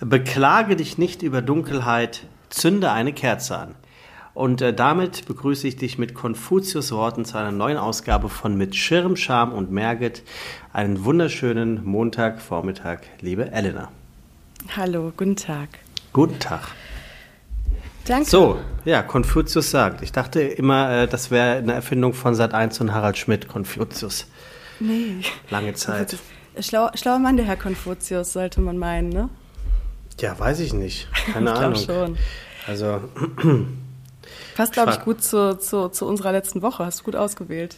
Beklage dich nicht über Dunkelheit, zünde eine Kerze an. Und äh, damit begrüße ich dich mit Konfuzius Worten zu einer neuen Ausgabe von Mit Schirm, Scham und Merget. Einen wunderschönen Montagvormittag, liebe Elena. Hallo, guten Tag. Guten Tag. Danke. So, ja, Konfuzius sagt. Ich dachte immer, äh, das wäre eine Erfindung von Sat 1 und Harald Schmidt, Konfuzius. Nee. Lange Zeit. Schlau, schlauer Mann, der Herr Konfuzius, sollte man meinen, ne? Ja, weiß ich nicht. Keine ich Ahnung. schon. Also, Passt, glaube ich, gut zu, zu, zu unserer letzten Woche. Hast du gut ausgewählt.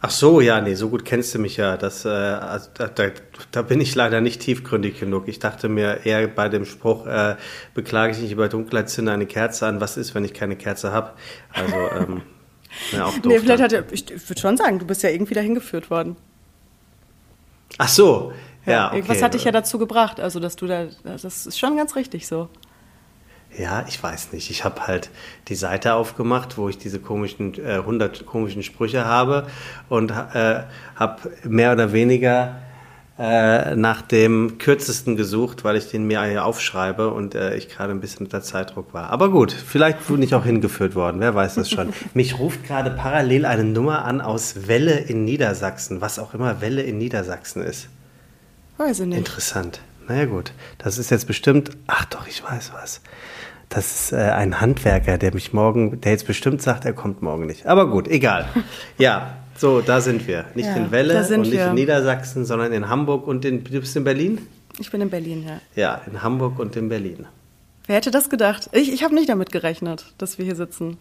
ach so, ja, nee, so gut kennst du mich ja. Das, äh, also, da, da, da bin ich leider nicht tiefgründig genug. Ich dachte mir eher bei dem Spruch, äh, beklage ich nicht über Dunkelheit, zünde eine Kerze an. Was ist, wenn ich keine Kerze habe? Also, ähm, ja, auch doof nee, vielleicht dann. hat er, ich, ich würde schon sagen, du bist ja irgendwie dahin geführt worden. Ach so, ja, okay. Irgendwas hat dich ja dazu gebracht. Also, dass du da, das ist schon ganz richtig so. Ja, ich weiß nicht. Ich habe halt die Seite aufgemacht, wo ich diese komischen, äh, 100 komischen Sprüche habe und äh, habe mehr oder weniger äh, nach dem kürzesten gesucht, weil ich den mir aufschreibe und äh, ich gerade ein bisschen unter Zeitdruck war. Aber gut, vielleicht bin ich auch hingeführt worden, wer weiß das schon. Mich ruft gerade parallel eine Nummer an aus Welle in Niedersachsen, was auch immer Welle in Niedersachsen ist. Weiß ich nicht. Interessant. Naja gut, das ist jetzt bestimmt, ach doch, ich weiß was. Das ist äh, ein Handwerker, der mich morgen, der jetzt bestimmt sagt, er kommt morgen nicht. Aber gut, egal. Ja, so, da sind wir. Nicht Ja, in Welle und nicht wir. in Niedersachsen, sondern in Hamburg und in, du bist in Berlin? Ich bin in Berlin, ja. Ja, in Hamburg und in Berlin. Wer hätte das gedacht? Ich, ich habe nicht damit gerechnet, dass wir hier sitzen.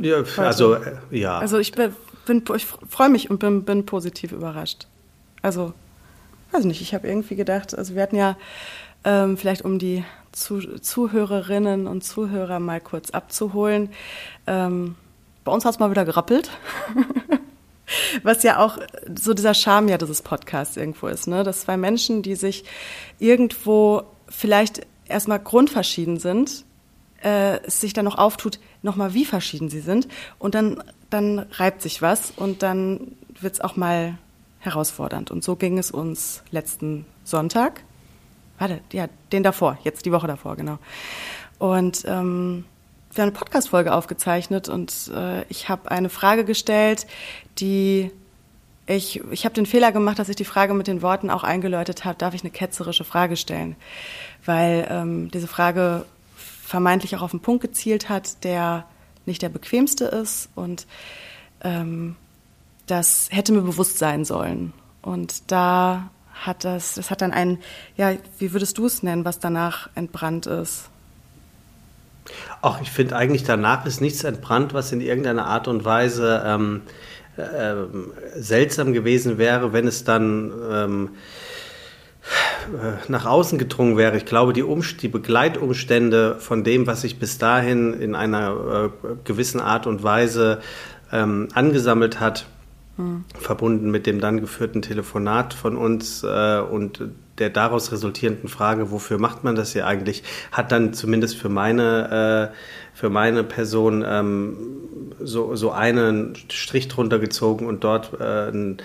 Ja, also, äh, ja. Also ich bin, ich freue mich und bin, bin positiv überrascht. Also, weiß nicht, ich habe irgendwie gedacht, also wir hatten ja ähm, vielleicht um die Zu Zuhörerinnen und Zuhörer mal kurz abzuholen. Ähm, bei uns hat es mal wieder gerappelt. Was ja auch so dieser Charme ja dieses Podcasts irgendwo ist, ne? Dass zwei Menschen, die sich irgendwo vielleicht erstmal grundverschieden sind, äh, sich dann noch auftut, nochmal wie verschieden sie sind. Und dann, dann reibt sich was und dann wird es auch mal herausfordernd. Und so ging es uns letzten Sonntag. Warte, ja, den davor, jetzt die Woche davor, genau. Und ähm, wir haben eine Podcast-Folge aufgezeichnet und äh, ich habe eine Frage gestellt, die ich, ich habe den Fehler gemacht, dass ich die Frage mit den Worten auch eingeläutet habe, darf ich eine ketzerische Frage stellen? Weil ähm, diese Frage vermeintlich auch auf einen Punkt gezielt hat, der nicht der bequemste ist und ähm, das hätte mir bewusst sein sollen. Und da hat das, das hat dann ein, ja, wie würdest du es nennen, was danach entbrannt ist? Ach, ich finde eigentlich danach ist nichts entbrannt, was in irgendeiner Art und Weise ähm, ähm, seltsam gewesen wäre, wenn es dann ähm, äh, nach außen gedrungen wäre. Ich glaube, die, Umst die Begleitumstände von dem, was sich bis dahin in einer äh, gewissen Art und Weise ähm, angesammelt hat, verbunden mit dem dann geführten Telefonat von uns äh, und der daraus resultierenden Frage, wofür macht man das hier eigentlich, hat dann zumindest für meine, äh, für meine Person ähm, so, so einen Strich drunter gezogen und dort äh, ein,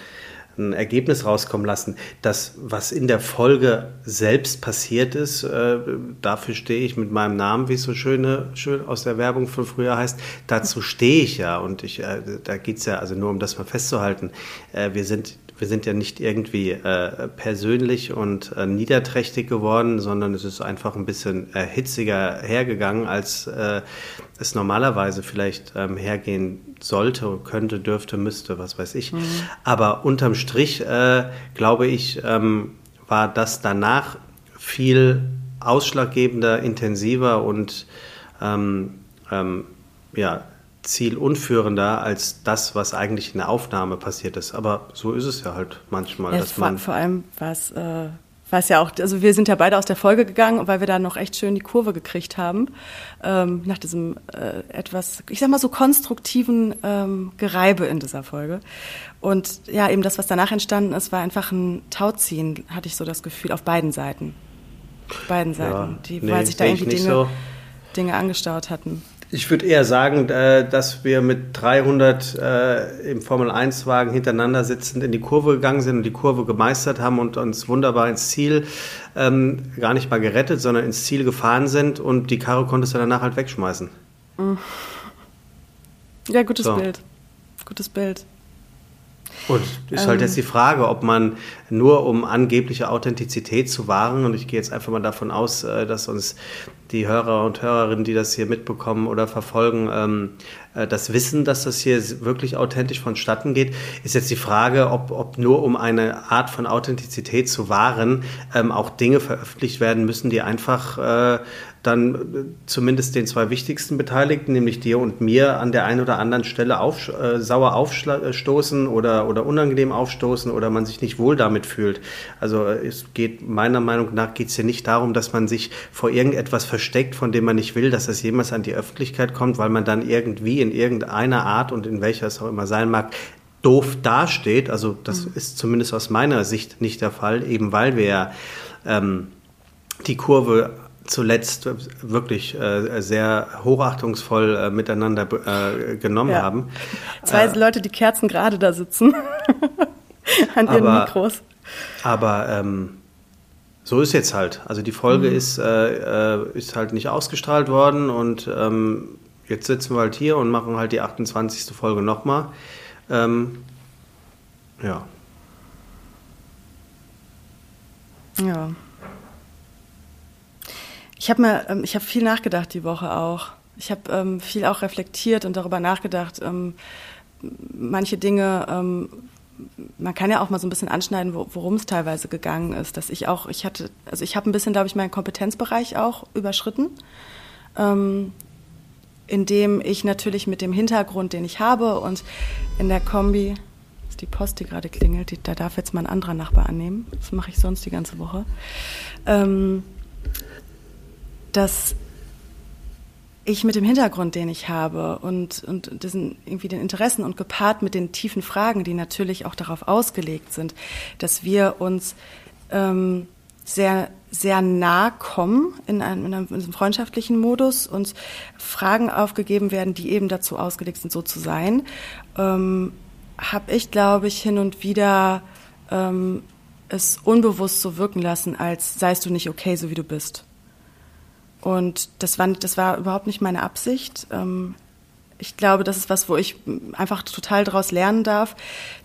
ein Ergebnis rauskommen lassen. Das, was in der Folge selbst passiert ist, äh, dafür stehe ich mit meinem Namen, wie es so schöne, schön aus der Werbung von früher heißt, dazu stehe ich ja. Und ich, äh, da geht's ja, also nur um das mal festzuhalten, äh, wir sind wir sind ja nicht irgendwie äh, persönlich und äh, niederträchtig geworden, sondern es ist einfach ein bisschen äh, hitziger hergegangen, als äh, es normalerweise vielleicht ähm, hergehen sollte, könnte, dürfte, müsste, was weiß ich. Aber unterm Strich, äh, glaube ich, ähm, war das danach viel ausschlaggebender, intensiver und ähm, ähm, ja, zielunführender als das, was eigentlich in der Aufnahme passiert ist. Aber so ist es ja halt manchmal, Ja, dass vor, man vor allem war es äh, war es ja auch, also wir sind ja beide aus der Folge gegangen, weil wir da noch echt schön die Kurve gekriegt haben, ähm, nach diesem äh, etwas, ich sag mal so konstruktiven ähm, Gereibe in dieser Folge. Und ja, eben das, was danach entstanden ist, war einfach ein Tauziehen, hatte ich so das Gefühl, auf beiden Seiten. Auf beiden Seiten, die, nee, weil sich da irgendwie Dinge, so. Dinge angestaut hatten. Ich würde eher sagen, äh, dass wir mit 300 äh, im Formel-1-Wagen hintereinander sitzend in die Kurve gegangen sind und die Kurve gemeistert haben und uns wunderbar ins Ziel, ähm, gar nicht mal gerettet, sondern ins Ziel gefahren sind und die Karre konntest du danach halt wegschmeißen. Ja, gutes so. Bild. Gutes Bild. Und ist halt jetzt ähm. die Frage, ob man nur um angebliche Authentizität zu wahren, und ich gehe jetzt einfach mal davon aus, äh, dass uns die Hörer und Hörerinnen, die das hier mitbekommen oder verfolgen, ähm, äh, das wissen, dass das hier wirklich authentisch vonstatten geht, ist jetzt die Frage, ob, ob nur um eine Art von Authentizität zu wahren, ähm, auch Dinge veröffentlicht werden müssen, die einfach äh, dann äh, zumindest den zwei wichtigsten Beteiligten, nämlich dir und mir, an der einen oder anderen Stelle auf, äh, sauer aufstoßen oder, oder unangenehm aufstoßen oder man sich nicht wohl damit fühlt. Also äh, es geht meiner Meinung nach geht es hier nicht darum, dass man sich vor irgendetwas versteckt, von dem man nicht will, dass das jemals an die Öffentlichkeit kommt, weil man dann irgendwie in irgendeiner Art und in welcher es auch immer sein mag, doof dasteht. Also das mhm. ist zumindest aus meiner Sicht nicht der Fall, eben weil wir ähm, die Kurve zuletzt wirklich äh, sehr hochachtungsvoll äh, miteinander äh, genommen ja. haben. Zwei äh, Leute, die Kerzen gerade da sitzen an ihren aber, Mikros. Aber ähm, so ist jetzt halt. Also die Folge mhm. ist, äh, äh, ist halt nicht ausgestrahlt worden und ähm, jetzt sitzen wir halt hier und machen halt die 28. Folge nochmal. Ähm, ja. Ja. Ich habe mir, ähm, ich habe viel nachgedacht die Woche auch. Ich habe ähm, viel auch reflektiert und darüber nachgedacht. Ähm, manche Dinge, ähm, man kann ja auch mal so ein bisschen anschneiden, worum es teilweise gegangen ist. Dass ich auch, ich hatte, also ich habe ein bisschen, glaube ich, meinen Kompetenzbereich auch überschritten, ähm, indem ich natürlich mit dem Hintergrund, den ich habe und in der Kombi ist die Post, die gerade klingelt, die, da darf jetzt mal ein anderer Nachbar annehmen. Das mache ich sonst die ganze Woche. Ähm, dass ich mit dem Hintergrund, den ich habe und, und diesen, irgendwie den Interessen und gepaart mit den tiefen Fragen, die natürlich auch darauf ausgelegt sind, dass wir uns ähm, sehr, sehr nah kommen in einem, in einem, in einem freundschaftlichen Modus und Fragen aufgegeben werden, die eben dazu ausgelegt sind, so zu sein, ähm, habe ich, glaube ich, hin und wieder ähm, es unbewusst so wirken lassen, als seist du nicht okay, so wie du bist. Und das war, das war überhaupt nicht meine Absicht. Ähm, ich glaube, das ist was, wo ich einfach total daraus lernen darf,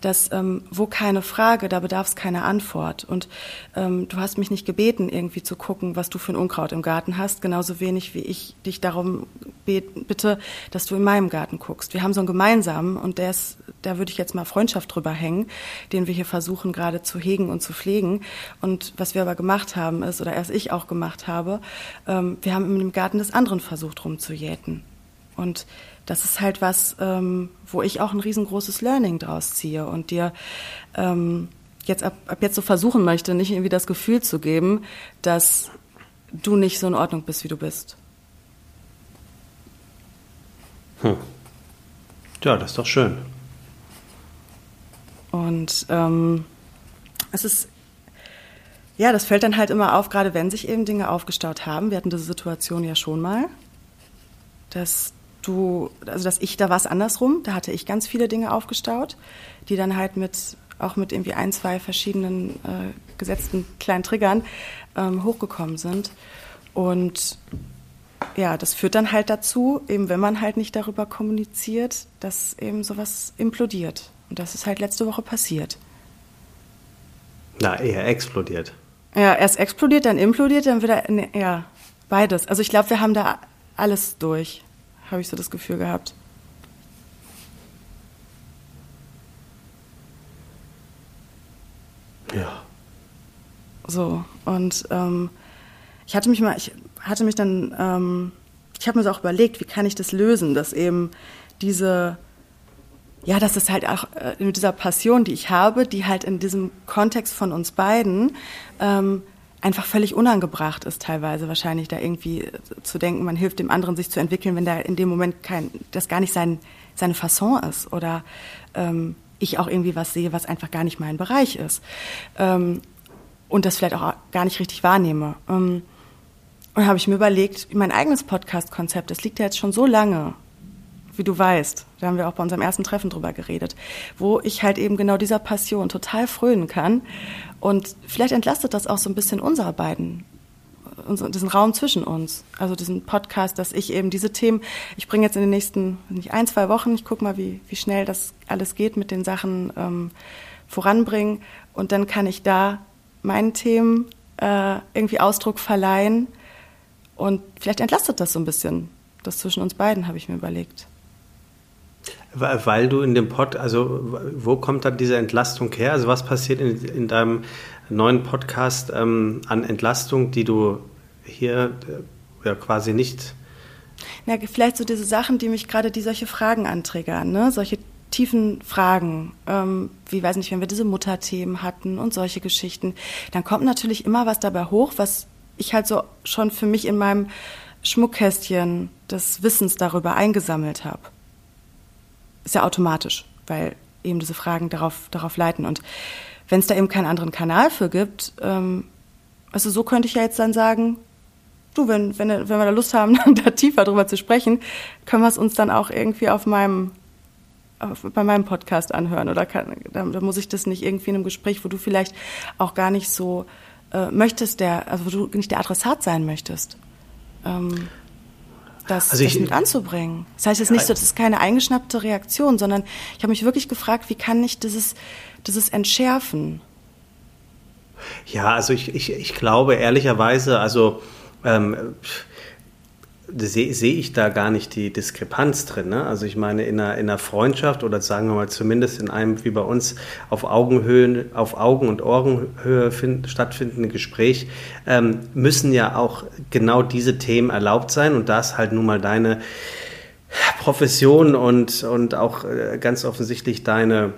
dass ähm, wo keine Frage, da bedarf es keine Antwort. Und ähm, du hast mich nicht gebeten, irgendwie zu gucken, was du für ein Unkraut im Garten hast, genauso wenig wie ich dich darum bitte, dass du in meinem Garten guckst. Wir haben so einen gemeinsamen und der ist, da würde ich jetzt mal Freundschaft drüber hängen, den wir hier versuchen gerade zu hegen und zu pflegen. Und was wir aber gemacht haben ist, oder erst ich auch gemacht habe, ähm, wir haben im Garten des anderen versucht rumzujäten. Und das ist halt was, ähm, wo ich auch ein riesengroßes Learning draus ziehe und dir ähm, jetzt ab, ab jetzt so versuchen möchte, nicht irgendwie das Gefühl zu geben, dass du nicht so in Ordnung bist, wie du bist. Hm. Ja, das ist doch schön. Und ähm, es ist, ja, das fällt dann halt immer auf, gerade wenn sich eben Dinge aufgestaut haben. Wir hatten diese Situation ja schon mal, dass du, also dass ich, da war es andersrum, da hatte ich ganz viele Dinge aufgestaut, die dann halt mit, auch mit irgendwie ein, zwei verschiedenen äh, gesetzten kleinen Triggern ähm, hochgekommen sind. Und ja, das führt dann halt dazu, eben wenn man halt nicht darüber kommuniziert, dass eben sowas implodiert. Und das ist halt letzte Woche passiert. Na, eher explodiert. Ja, erst explodiert, dann implodiert, dann wieder, ne, ja, beides. Also ich glaube, wir haben da alles durch habe ich so das Gefühl gehabt. Ja. So, und ähm, ich hatte mich mal, ich hatte mich dann, ähm, ich habe mir so auch überlegt, wie kann ich das lösen, dass eben diese, ja, dass es halt auch äh, mit dieser Passion, die ich habe, die halt in diesem Kontext von uns beiden ähm, einfach völlig unangebracht ist, teilweise wahrscheinlich da irgendwie zu denken, man hilft dem anderen, sich zu entwickeln, wenn da in dem Moment kein, das gar nicht sein, seine Fasson ist oder ähm, ich auch irgendwie was sehe, was einfach gar nicht mein Bereich ist ähm, und das vielleicht auch gar nicht richtig wahrnehme. Ähm, Und habe ich mir überlegt, mein eigenes Podcast-Konzept, das liegt ja jetzt schon so lange, wie du weißt. Da haben wir auch bei unserem ersten Treffen drüber geredet, wo ich halt eben genau dieser Passion total frönen kann. Und vielleicht entlastet das auch so ein bisschen unsere beiden diesen Raum zwischen uns, also diesen Podcast, dass ich eben diese Themen, ich bringe jetzt in den nächsten nicht ein, zwei Wochen, ich gucke mal, wie, wie schnell das alles geht mit den Sachen ähm, voranbringen und dann kann ich da meinen Themen äh, irgendwie Ausdruck verleihen und vielleicht entlastet das so ein bisschen, das zwischen uns beiden, habe ich mir überlegt. Weil du in dem Pod, also wo kommt dann diese Entlastung her? Also was passiert in, in deinem neuen Podcast ähm, an Entlastung, die du hier äh, ja quasi nicht. Na, vielleicht so diese Sachen, die mich gerade, die solche Fragen anträgern, ne? solche tiefen Fragen, ähm, wie weiß nicht, wenn wir diese Mutterthemen hatten und solche Geschichten, dann kommt natürlich immer was dabei hoch, was ich halt so schon für mich in meinem Schmuckkästchen des Wissens darüber eingesammelt habe. Ist ja automatisch, weil eben diese Fragen darauf, darauf leiten. Und wenn es da eben keinen anderen Kanal für gibt, ähm, also so könnte ich ja jetzt dann sagen, du, wenn, wenn, wenn wir da Lust haben, da tiefer drüber zu sprechen, können wir es uns dann auch irgendwie auf meinem auf, bei meinem Podcast anhören oder kann, da, da, muss ich das nicht irgendwie in einem Gespräch, wo du vielleicht auch gar nicht so äh, möchtest, der, also wo du nicht der Adressat sein möchtest, ähm, das, also ich, das mit anzubringen. Das heißt jetzt nicht so, das ist keine eingeschnappte Reaktion, sondern ich habe mich wirklich gefragt, wie kann ich dieses, dieses entschärfen? Ja, also ich, ich, ich glaube ehrlicherweise, also ähm, sehe seh ich da gar nicht die Diskrepanz drin. Ne? Also ich meine, in einer, in einer Freundschaft oder sagen wir mal zumindest in einem wie bei uns auf Augenhöhe, auf Augen- und Ohrenhöhe find, stattfindenden Gespräch ähm, müssen ja auch genau diese Themen erlaubt sein und da ist halt nun mal deine Profession und, und auch äh, ganz offensichtlich deine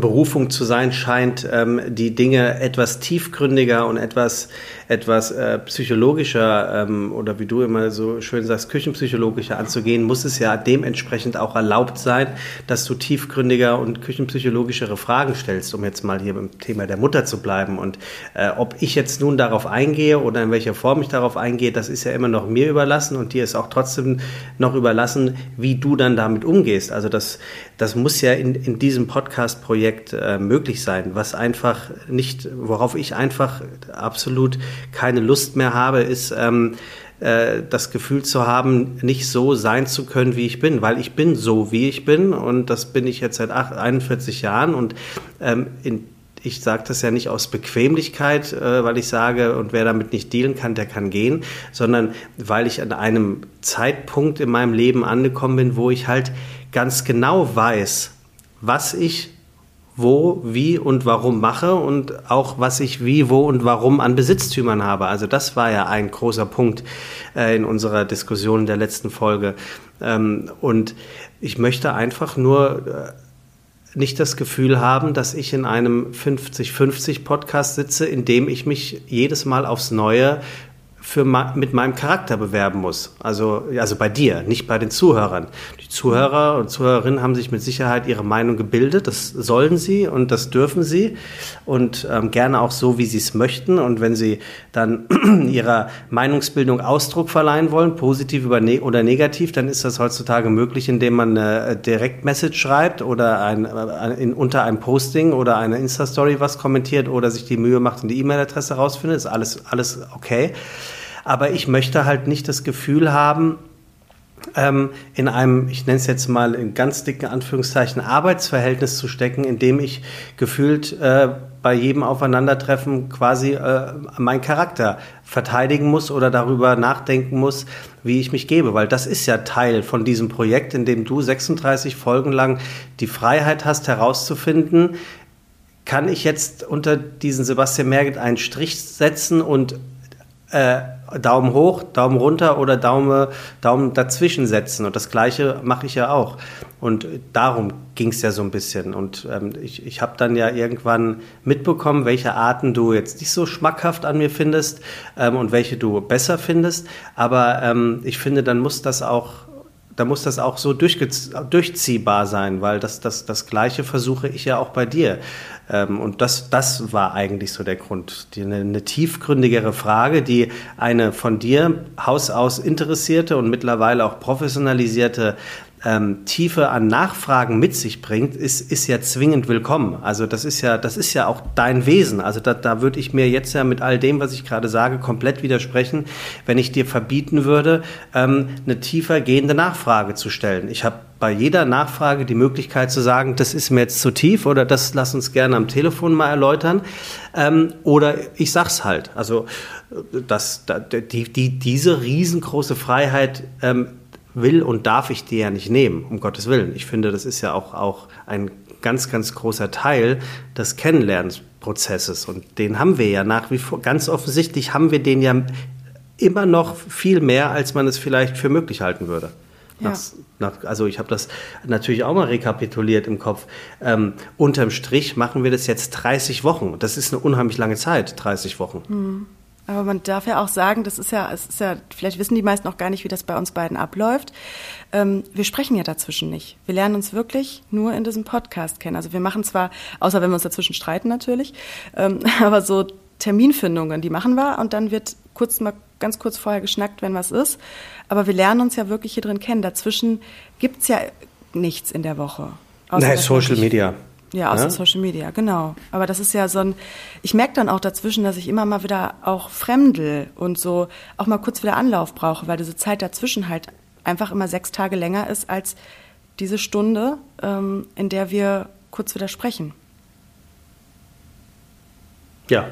Berufung zu sein scheint, ähm, die Dinge etwas tiefgründiger und etwas, etwas äh, psychologischer ähm, oder wie du immer so schön sagst, küchenpsychologischer anzugehen, muss es ja dementsprechend auch erlaubt sein, dass du tiefgründiger und küchenpsychologischere Fragen stellst, um jetzt mal hier beim Thema der Mutter zu bleiben. Und äh, ob ich jetzt nun darauf eingehe oder in welcher Form ich darauf eingehe, das ist ja immer noch mir überlassen und dir ist auch trotzdem noch überlassen, wie du dann damit umgehst. Also das, das muss ja in, in diesem Podcast-Projekt äh, möglich sein, was einfach nicht, worauf ich einfach absolut keine Lust mehr habe, ist ähm, äh, das Gefühl zu haben, nicht so sein zu können, wie ich bin, weil ich bin so, wie ich bin und das bin ich jetzt seit 41 Jahren und ähm, in ich sage das ja nicht aus Bequemlichkeit, äh, weil ich sage, und wer damit nicht dealen kann, der kann gehen, sondern weil ich an einem Zeitpunkt in meinem Leben angekommen bin, wo ich halt ganz genau weiß, was ich wo, wie und warum mache und auch was ich wie, wo und warum an Besitztümern habe. Also das war ja ein großer Punkt äh, in unserer Diskussion in der letzten Folge. Ähm, und ich möchte einfach nur äh, nicht das Gefühl haben, dass ich in einem 50-50 Podcast sitze, in dem ich mich jedes Mal aufs Neue für mit meinem Charakter bewerben muss. Also, also bei dir, nicht bei den Zuhörern. Die Zuhörer und Zuhörerinnen haben sich mit Sicherheit ihre Meinung gebildet. Das sollen sie und das dürfen sie und ähm, gerne auch so, wie sie es möchten. Und wenn sie dann ihrer Meinungsbildung Ausdruck verleihen wollen, positiv ne oder negativ, dann ist das heutzutage möglich, indem man eine äh, Direktmessage schreibt oder ein, äh, in, unter einem Posting oder einer Insta-Story was kommentiert oder sich die Mühe macht und die E-Mail-Adresse rausfindet. Ist alles, alles okay. Aber ich möchte halt nicht das Gefühl haben, ähm, in einem, ich nenne es jetzt mal in ganz dicken Anführungszeichen, Arbeitsverhältnis zu stecken, in dem ich gefühlt äh, bei jedem Aufeinandertreffen quasi äh, meinen Charakter verteidigen muss oder darüber nachdenken muss, wie ich mich gebe. Weil das ist ja Teil von diesem Projekt, in dem du 36 Folgen lang die Freiheit hast herauszufinden, kann ich jetzt unter diesen Sebastian Merget einen Strich setzen und äh, Daumen hoch, Daumen runter oder Daumen, Daumen dazwischen setzen. Und das Gleiche mache ich ja auch. Und darum ging es ja so ein bisschen. Und ähm, ich, ich habe dann ja irgendwann mitbekommen, welche Arten du jetzt nicht so schmackhaft an mir findest ähm, und welche du besser findest. Aber ähm, ich finde, dann muss das auch da muss das auch so durchziehbar sein, weil das, das, das Gleiche versuche ich ja auch bei dir. Ähm, und das, das war eigentlich so der Grund. Die, eine, eine tiefgründigere Frage, die eine von dir Haus aus interessierte und mittlerweile auch professionalisierte ähm, Tiefe an Nachfragen mit sich bringt, ist, ist ja zwingend willkommen. Also das ist ja, das ist ja auch dein Wesen. Also da, da würde ich mir jetzt ja mit all dem, was ich gerade sage, komplett widersprechen, wenn ich dir verbieten würde, ähm, eine tiefer gehende Nachfrage zu stellen. Ich habe bei jeder Nachfrage die Möglichkeit zu sagen, das ist mir jetzt zu tief oder das lass uns gerne am Telefon mal erläutern. Ähm, oder ich sag's halt. Also das, die, die, diese riesengroße Freiheit ähm, will und darf ich dir ja nicht nehmen, um Gottes Willen. Ich finde, das ist ja auch, auch ein ganz, ganz großer Teil des Kennenlernprozesses. Und den haben wir ja nach wie vor, ganz offensichtlich haben wir den ja immer noch viel mehr, als man es vielleicht für möglich halten würde. Ja. Nach, nach, also ich habe das natürlich auch mal rekapituliert im Kopf. Ähm, unterm Strich machen wir das jetzt 30 Wochen. Das ist eine unheimlich lange Zeit, 30 Wochen. Mhm. Aber man darf ja auch sagen, das ist ja, es ist ja, vielleicht wissen die meisten auch gar nicht, wie das bei uns beiden abläuft. Ähm, wir sprechen ja dazwischen nicht. Wir lernen uns wirklich nur in diesem Podcast kennen. Also wir machen zwar, außer wenn wir uns dazwischen streiten natürlich, ähm, aber so Terminfindungen, die machen wir und dann wird kurz mal ganz kurz vorher geschnackt, wenn was ist. Aber wir lernen uns ja wirklich hier drin kennen. Dazwischen gibt's ja nichts in der Woche. Nein, Social Media. Ja, aus ja? Social Media, genau. Aber das ist ja so ein, ich merke dann auch dazwischen, dass ich immer mal wieder auch fremdel und so auch mal kurz wieder Anlauf brauche, weil diese Zeit dazwischen halt einfach immer sechs Tage länger ist als diese Stunde, ähm, in der wir kurz wieder sprechen. Ja,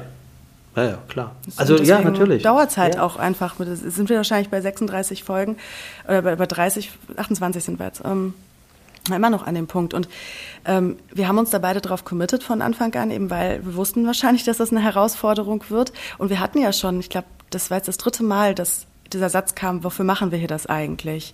ja, ja, klar. Also ja, natürlich. Dauert es halt ja. auch einfach. Sind wir wahrscheinlich bei 36 Folgen oder bei, bei 30, 28 sind wir jetzt. Ähm, immer noch an dem Punkt. Und ähm, wir haben uns da beide drauf committed von Anfang an, eben weil wir wussten wahrscheinlich, dass das eine Herausforderung wird. Und wir hatten ja schon, ich glaube, das war jetzt das dritte Mal, dass dieser Satz kam, wofür machen wir hier das eigentlich?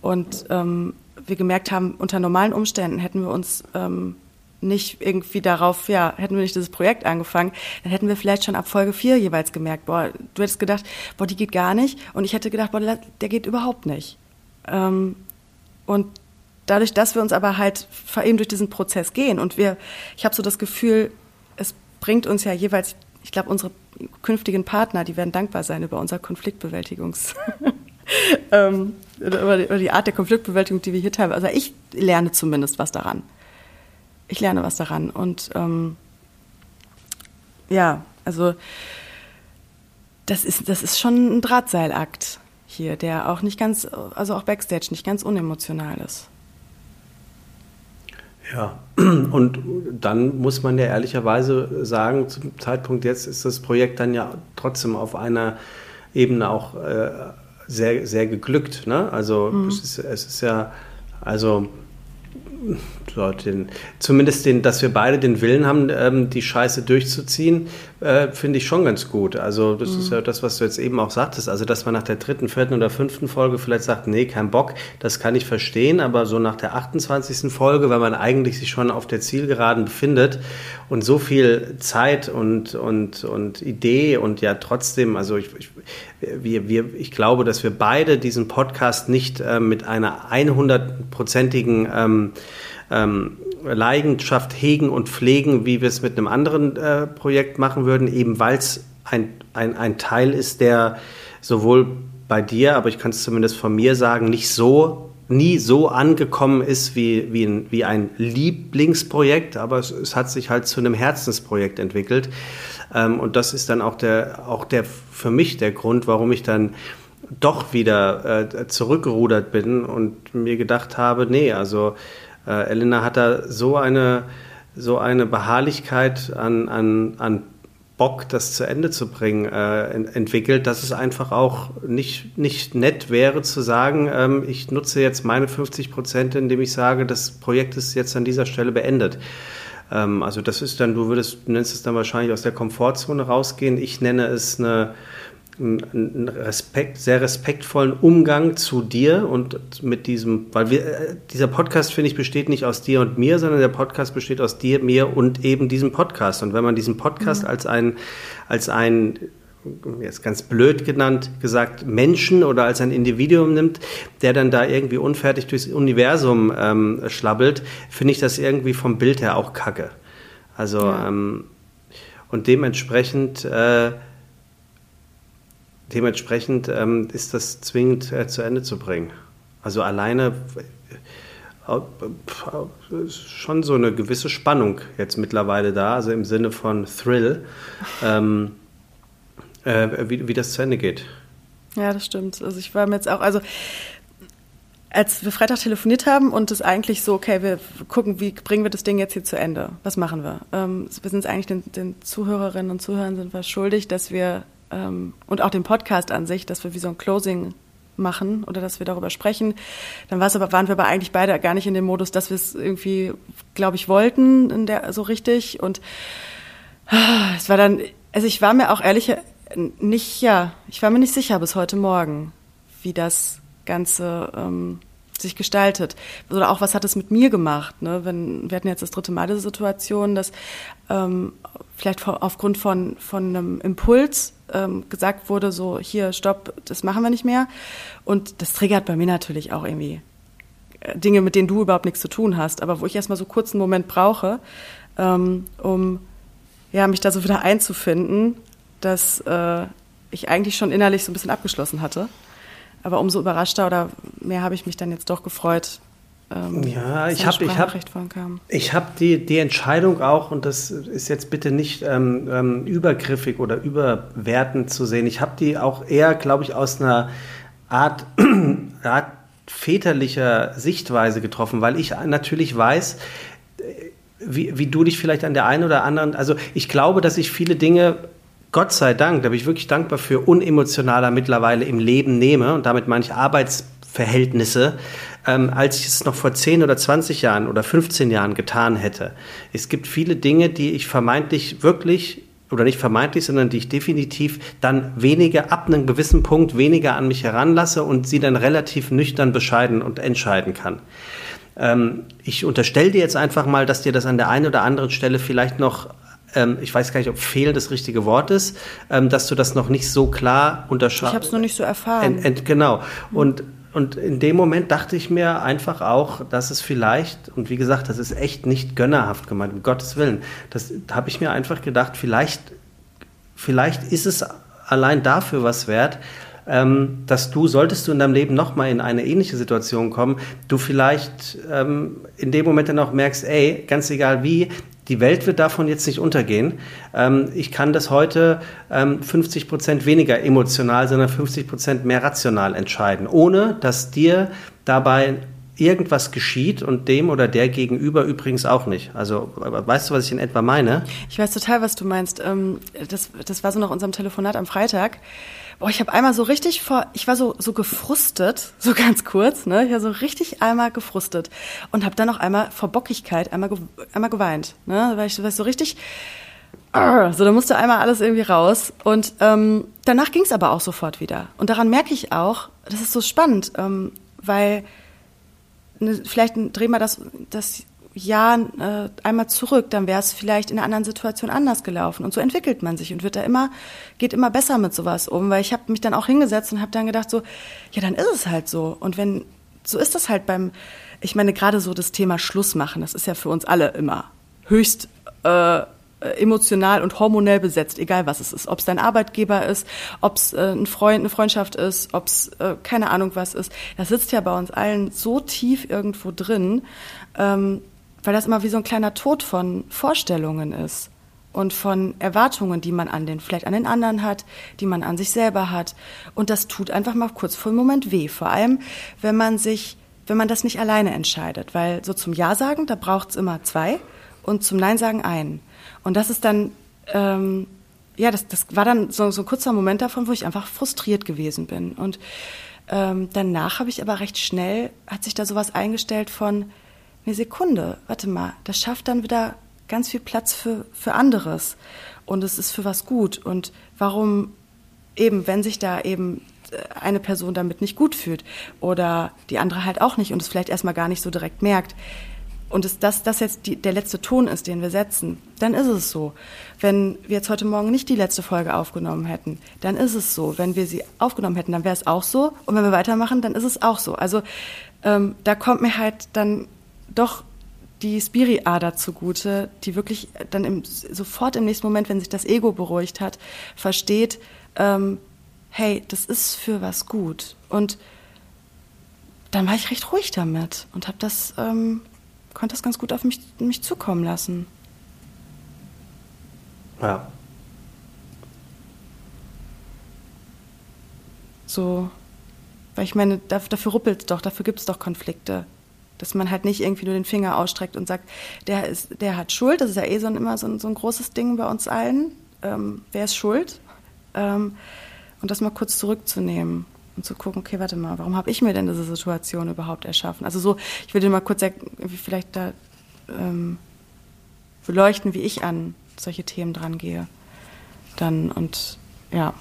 Und ähm, wir gemerkt haben, unter normalen Umständen hätten wir uns ähm, nicht irgendwie darauf, ja, hätten wir nicht dieses Projekt angefangen, dann hätten wir vielleicht schon ab Folge 4 jeweils gemerkt, boah, du hättest gedacht, boah, die geht gar nicht. Und ich hätte gedacht, boah, der geht überhaupt nicht. Ähm, und dadurch, dass wir uns aber halt eben durch diesen Prozess gehen und wir, ich habe so das Gefühl, es bringt uns ja jeweils, ich glaube, unsere künftigen Partner, die werden dankbar sein über unser Konfliktbewältigungs, ähm, über, die, über die Art der Konfliktbewältigung, die wir hier teilweise, also ich lerne zumindest was daran. Ich lerne was daran und ähm, ja, also das ist, das ist schon ein Drahtseilakt hier, der auch nicht ganz, also auch Backstage nicht ganz unemotional ist. Ja, und dann muss man ja ehrlicherweise sagen, zum Zeitpunkt jetzt ist das Projekt dann ja trotzdem auf einer Ebene auch äh, sehr, sehr geglückt. Ne? Also mhm. es, ist, es ist ja, also so, den, zumindest den, dass wir beide den Willen haben, ähm, die Scheiße durchzuziehen, äh, finde ich schon ganz gut. Also das mhm. ist ja das, was du jetzt eben auch sagtest. Also dass man nach der dritten, vierten oder fünften Folge vielleicht sagt, nee, kein Bock, das kann ich verstehen. Aber so nach der 28. Folge, wenn man eigentlich sich schon auf der Zielgeraden befindet und so viel Zeit und, und, und Idee und ja trotzdem, also ich, ich, wir, wir, ich glaube, dass wir beide diesen Podcast nicht äh, mit einer 100-prozentigen ähm, ähm, Leidenschaft hegen und pflegen, wie wir es mit einem anderen äh, Projekt machen würden, eben weil es ein, ein, ein Teil ist, der sowohl bei dir, aber ich kann es zumindest von mir sagen, nicht so nie so angekommen ist wie, wie, ein, wie ein Lieblingsprojekt, aber es, es hat sich halt zu einem Herzensprojekt entwickelt. Ähm, und das ist dann auch der, auch der für mich der Grund, warum ich dann doch wieder äh, zurückgerudert bin und mir gedacht habe, nee, also äh, Elena hat da so eine, so eine Beharrlichkeit an, an, an Bock, das zu Ende zu bringen, äh, entwickelt, dass es einfach auch nicht, nicht nett wäre zu sagen, ähm, ich nutze jetzt meine 50 Prozent, indem ich sage, das Projekt ist jetzt an dieser Stelle beendet. Ähm, also das ist dann, du würdest, du nennst es dann wahrscheinlich aus der Komfortzone rausgehen. Ich nenne es eine einen Respekt, sehr respektvollen Umgang zu dir und mit diesem, weil wir, äh, dieser Podcast, finde ich, besteht nicht aus dir und mir, sondern der Podcast besteht aus dir, mir und eben diesem Podcast. Und wenn man diesen Podcast mhm. als ein, als ein jetzt ganz blöd genannt, gesagt, Menschen oder als ein Individuum nimmt, der dann da irgendwie unfertig durchs Universum ähm, schlabbelt, finde ich das irgendwie vom Bild her auch kacke. Also, ja. ähm, und dementsprechend, äh, dementsprechend ähm, ist das zwingend äh, zu Ende zu bringen. Also alleine äh, ist schon so eine gewisse Spannung jetzt mittlerweile da, also im Sinne von Thrill, ähm, äh, wie, wie das zu Ende geht. Ja, das stimmt. Also ich war mir jetzt auch, also als wir Freitag telefoniert haben und es eigentlich so, okay, wir gucken, wie bringen wir das Ding jetzt hier zu Ende? Was machen wir? Ähm, wir sind es eigentlich den, den, Zuhörerinnen und Zuhörern sind wir schuldig, dass wir ähm, und auch dem Podcast an sich, dass wir wie so ein Closing machen oder dass wir darüber sprechen. Dann aber, waren wir aber eigentlich beide gar nicht in dem Modus, dass wir es irgendwie, glaube ich, wollten, in der, so richtig. Und ah, es war dann, also ich war mir auch ehrlich nicht, ja, ich war mir nicht sicher bis heute Morgen, wie das Ganze ähm, sich gestaltet. Oder auch, was hat es mit mir gemacht? Ne? Wenn, wir hatten jetzt das dritte Mal diese Situation, dass ähm, vielleicht aufgrund von, von einem Impuls ähm, gesagt wurde, so hier, stopp, das machen wir nicht mehr. Und das triggert bei mir natürlich auch irgendwie äh, Dinge, mit denen du überhaupt nichts zu tun hast, aber wo ich erstmal so kurz einen Moment brauche, ähm, um ja, mich da so wieder einzufinden, dass äh, ich eigentlich schon innerlich so ein bisschen abgeschlossen hatte. Aber umso überraschter oder mehr habe ich mich dann jetzt doch gefreut, ähm, ja, ich habe ich hab, ich hab die, die Entscheidung auch, und das ist jetzt bitte nicht ähm, ähm, übergriffig oder überwertend zu sehen, ich habe die auch eher, glaube ich, aus einer Art, Art väterlicher Sichtweise getroffen, weil ich natürlich weiß, äh, wie, wie du dich vielleicht an der einen oder anderen, also ich glaube, dass ich viele Dinge Gott sei Dank, da bin ich wirklich dankbar für, unemotionaler mittlerweile im Leben nehme und damit meine ich Arbeitsverhältnisse, ähm, als ich es noch vor 10 oder 20 Jahren oder 15 Jahren getan hätte. Es gibt viele Dinge, die ich vermeintlich wirklich oder nicht vermeintlich, sondern die ich definitiv dann weniger ab einem gewissen Punkt weniger an mich heranlasse und sie dann relativ nüchtern bescheiden und entscheiden kann. Ähm, ich unterstelle dir jetzt einfach mal, dass dir das an der einen oder anderen Stelle vielleicht noch ähm, ich weiß gar nicht, ob fehl das richtige Wort ist, ähm, dass du das noch nicht so klar unterschreibst. Ich habe es noch nicht so erfahren. Ent, ent, genau. Und und in dem Moment dachte ich mir einfach auch, dass es vielleicht, und wie gesagt, das ist echt nicht gönnerhaft gemeint, um Gottes Willen, das habe ich mir einfach gedacht, vielleicht, vielleicht ist es allein dafür was wert, ähm, dass du, solltest du in deinem Leben nochmal in eine ähnliche Situation kommen, du vielleicht ähm, in dem Moment dann auch merkst, ey, ganz egal wie, die Welt wird davon jetzt nicht untergehen. Ähm, ich kann das heute ähm, 50 Prozent weniger emotional, sondern 50 Prozent mehr rational entscheiden, ohne dass dir dabei irgendwas geschieht und dem oder der gegenüber übrigens auch nicht. Also weißt du, was ich in etwa meine? Ich weiß total, was du meinst. Ähm, das, das war so nach unserem Telefonat am Freitag. Boah, ich habe einmal so richtig vor, ich war so so gefrustet, so ganz kurz, ne? Ich war so richtig einmal gefrustet und habe dann noch einmal vor Bockigkeit einmal einmal geweint, ne? Weil ich, ich so richtig so, da musste einmal alles irgendwie raus. Und ähm, danach ging es aber auch sofort wieder. Und daran merke ich auch, das ist so spannend, ähm, weil ne, vielleicht drehen wir das, das Jahr äh, einmal zurück, dann wäre es vielleicht in einer anderen Situation anders gelaufen. Und so entwickelt man sich und wird da immer, geht immer besser mit sowas um, weil ich habe mich dann auch hingesetzt und habe dann gedacht so, ja, dann ist es halt so. Und wenn, so ist das halt beim, ich meine, gerade so das Thema Schluss machen, das ist ja für uns alle immer höchst äh, emotional und hormonell besetzt, egal was es ist. Ob es dein Arbeitgeber ist, ob es äh, ein Freund, eine Freundschaft ist, ob es äh, keine Ahnung was ist. Das sitzt ja bei uns allen so tief irgendwo drin. Ähm, weil das immer wie so ein kleiner Tod von Vorstellungen ist und von Erwartungen, die man an den, vielleicht an den anderen hat, die man an sich selber hat. Und das tut einfach mal kurz vor einem Moment weh. Vor allem, wenn man sich, wenn man das nicht alleine entscheidet. Weil so zum Ja sagen, da braucht es immer zwei und zum Nein sagen einen. Und das ist dann, ähm, ja, das, das war dann so, so ein kurzer Moment davon, wo ich einfach frustriert gewesen bin. Und ähm, danach habe ich aber recht schnell, hat sich da sowas eingestellt von, eine Sekunde, warte mal, das schafft dann wieder ganz viel Platz für, für anderes und es ist für was gut. Und warum eben, wenn sich da eben äh, eine Person damit nicht gut fühlt oder die andere halt auch nicht und es vielleicht erstmal gar nicht so direkt merkt, und es, dass das jetzt die, der letzte Ton ist, den wir setzen, dann ist es so. Wenn wir jetzt heute Morgen nicht die letzte Folge aufgenommen hätten, dann ist es so. Wenn wir sie aufgenommen hätten, dann wäre es auch so. Und wenn wir weitermachen, dann ist es auch so. Also ähm, da kommt mir halt dann doch die Spiri-Ader zugute, die wirklich dann im, sofort im nächsten Moment, wenn sich das Ego beruhigt hat, versteht, ähm, hey, das ist für was gut. Und dann war ich recht ruhig damit und habe das ähm, konnte das ganz gut auf mich, mich zukommen lassen. Ja. So, weil ich meine, dafür ruppelt es doch, dafür gibt es doch Konflikte. Dass man halt nicht irgendwie nur den Finger ausstreckt und sagt, der, ist, der hat Schuld, das ist ja eh so ein, immer so ein, so ein großes Ding bei uns allen. Ähm, wer ist schuld? Ähm, und das mal kurz zurückzunehmen und zu gucken, okay, warte mal, warum habe ich mir denn diese Situation überhaupt erschaffen? Also so, ich will dir mal kurz vielleicht da ähm, beleuchten, wie ich an solche Themen dran gehe. Dann und ja.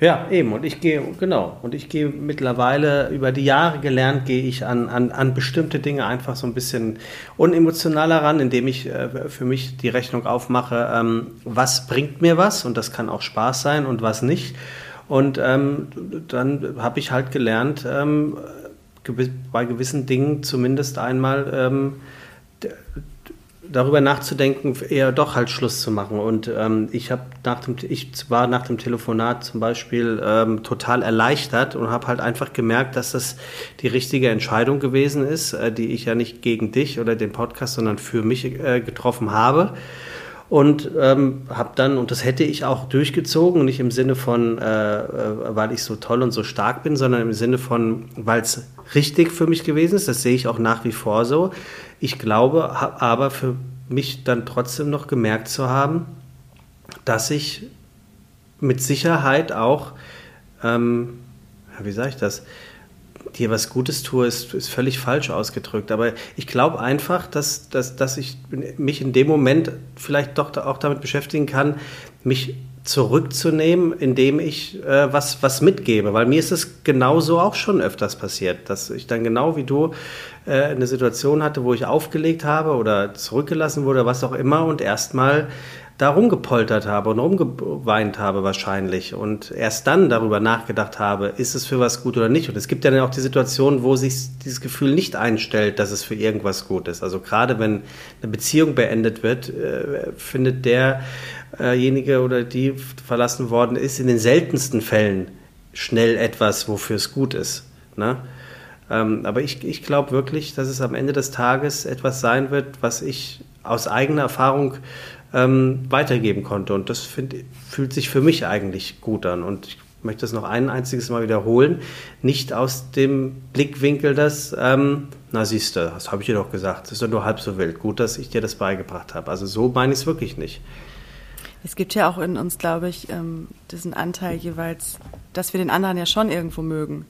Ja, eben. Und ich gehe, genau. Und ich gehe mittlerweile über die Jahre gelernt, gehe ich an, an, an bestimmte Dinge einfach so ein bisschen unemotionaler ran, indem ich äh, für mich die Rechnung aufmache, ähm, was bringt mir was und das kann auch Spaß sein und was nicht. Und ähm, dann habe ich halt gelernt, ähm, bei gewissen Dingen zumindest einmal ähm, darüber nachzudenken, eher doch halt Schluss zu machen. Und ähm, ich habe nach dem, ich war nach dem Telefonat zum Beispiel ähm, total erleichtert und habe halt einfach gemerkt, dass das die richtige Entscheidung gewesen ist, äh, die ich ja nicht gegen dich oder den Podcast, sondern für mich äh, getroffen habe und ähm, habe dann, und das hätte ich auch durchgezogen, nicht im Sinne von, äh, äh, weil ich so toll und so stark bin, sondern im Sinne von, weil es richtig für mich gewesen ist, das sehe ich auch nach wie vor so. Ich glaube aber für mich dann trotzdem noch gemerkt zu haben, dass ich mit Sicherheit auch, ähm, wie sage ich das, dir was Gutes tue, ist, ist völlig falsch ausgedrückt. Aber ich glaube einfach, dass, dass, dass ich mich in dem Moment vielleicht doch auch damit beschäftigen kann, mich zurückzunehmen, indem ich äh, was, was mitgebe. Weil mir ist es genauso auch schon öfters passiert, dass ich dann genau wie du äh, eine Situation hatte, wo ich aufgelegt habe oder zurückgelassen wurde, was auch immer, und erstmal da rumgepoltert habe und rumgeweint habe wahrscheinlich und erst dann darüber nachgedacht habe, ist es für was gut oder nicht. Und es gibt ja dann auch die Situation, wo sich dieses Gefühl nicht einstellt, dass es für irgendwas gut ist. Also gerade wenn eine Beziehung beendet wird, äh, findet derjenige oder die verlassen worden ist, in den seltensten Fällen schnell etwas, wofür es gut ist. Ne? Ähm, aber ich, ich glaube wirklich, dass es am Ende des Tages etwas sein wird, was ich aus eigener Erfahrung ähm, weitergeben konnte. Und das find, fühlt sich für mich eigentlich gut an. Und ich möchte das noch ein einziges Mal wiederholen. Nicht aus dem Blickwinkel, dass, ähm, na siehst du, das habe ich dir doch gesagt, das ist doch nur halb so wild. Gut, dass ich dir das beigebracht habe. Also so meine ich es wirklich nicht. Es gibt ja auch in uns, glaube ich, ähm, diesen Anteil jeweils, dass wir den anderen ja schon irgendwo mögen.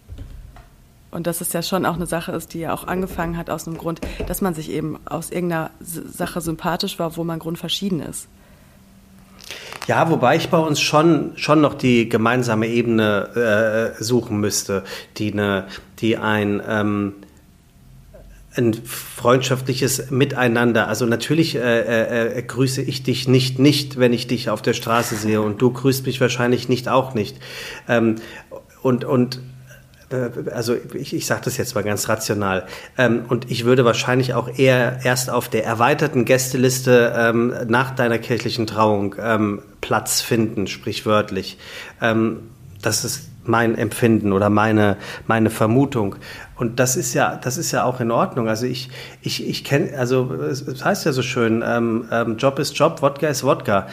Und dass es ja schon auch eine Sache ist, die ja auch angefangen hat aus einem Grund, dass man sich eben aus irgendeiner Sache sympathisch war, wo man grundverschieden ist. Ja, wobei ich bei uns schon, schon noch die gemeinsame Ebene äh, suchen müsste, die, eine, die ein, ähm, ein freundschaftliches Miteinander, also natürlich äh, äh, äh, grüße ich dich nicht, nicht, wenn ich dich auf der Straße sehe und du grüßt mich wahrscheinlich nicht auch nicht. Ähm, und, und also ich, ich sage das jetzt mal ganz rational, ähm, und ich würde wahrscheinlich auch eher erst auf der erweiterten Gästeliste ähm, nach deiner kirchlichen Trauung ähm, Platz finden, sprichwörtlich. Ähm, das ist mein Empfinden oder meine, meine Vermutung. Und das ist ja, das ist ja auch in Ordnung. Also ich, ich, ich kenne, also es heißt ja so schön, ähm, ähm, Job ist Job, Wodka ist Wodka.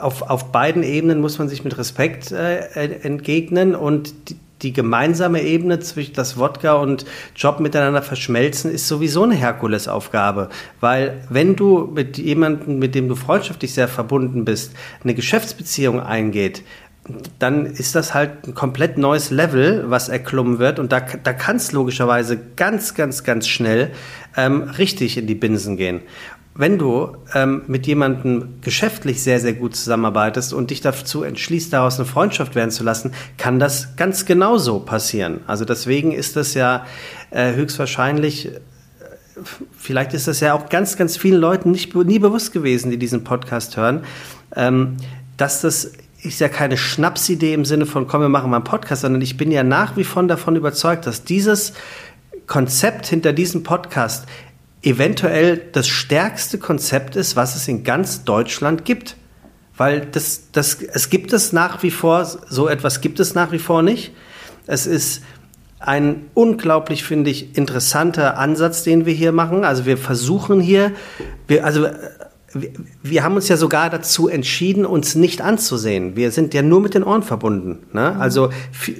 Auf, auf beiden Ebenen muss man sich mit Respekt äh, entgegnen und die, die gemeinsame Ebene zwischen das Wodka und Job miteinander verschmelzen, ist sowieso eine Herkulesaufgabe. Weil wenn du mit jemandem, mit dem du freundschaftlich sehr verbunden bist, eine Geschäftsbeziehung eingeht, dann ist das halt ein komplett neues Level, was erklommen wird. Und da, da kann es logischerweise ganz, ganz, ganz schnell ähm, richtig in die Binsen gehen. Wenn du ähm, mit jemandem geschäftlich sehr, sehr gut zusammenarbeitest und dich dazu entschließt, daraus eine Freundschaft werden zu lassen, kann das ganz genauso passieren. Also deswegen ist das ja äh, höchstwahrscheinlich, äh, vielleicht ist das ja auch ganz, ganz vielen Leuten nicht, nie bewusst gewesen, die diesen Podcast hören, ähm, dass das ist ja keine Schnapsidee im Sinne von, komm, wir machen mal einen Podcast, sondern ich bin ja nach wie vor davon überzeugt, dass dieses Konzept hinter diesem Podcast eventuell das stärkste Konzept ist, was es in ganz Deutschland gibt. Weil das, das, es gibt es nach wie vor, so etwas gibt es nach wie vor nicht. Es ist ein unglaublich, finde ich, interessanter Ansatz, den wir hier machen. Also wir versuchen hier, wir, also wir haben uns ja sogar dazu entschieden, uns nicht anzusehen. Wir sind ja nur mit den Ohren verbunden. Ne? Mhm. Also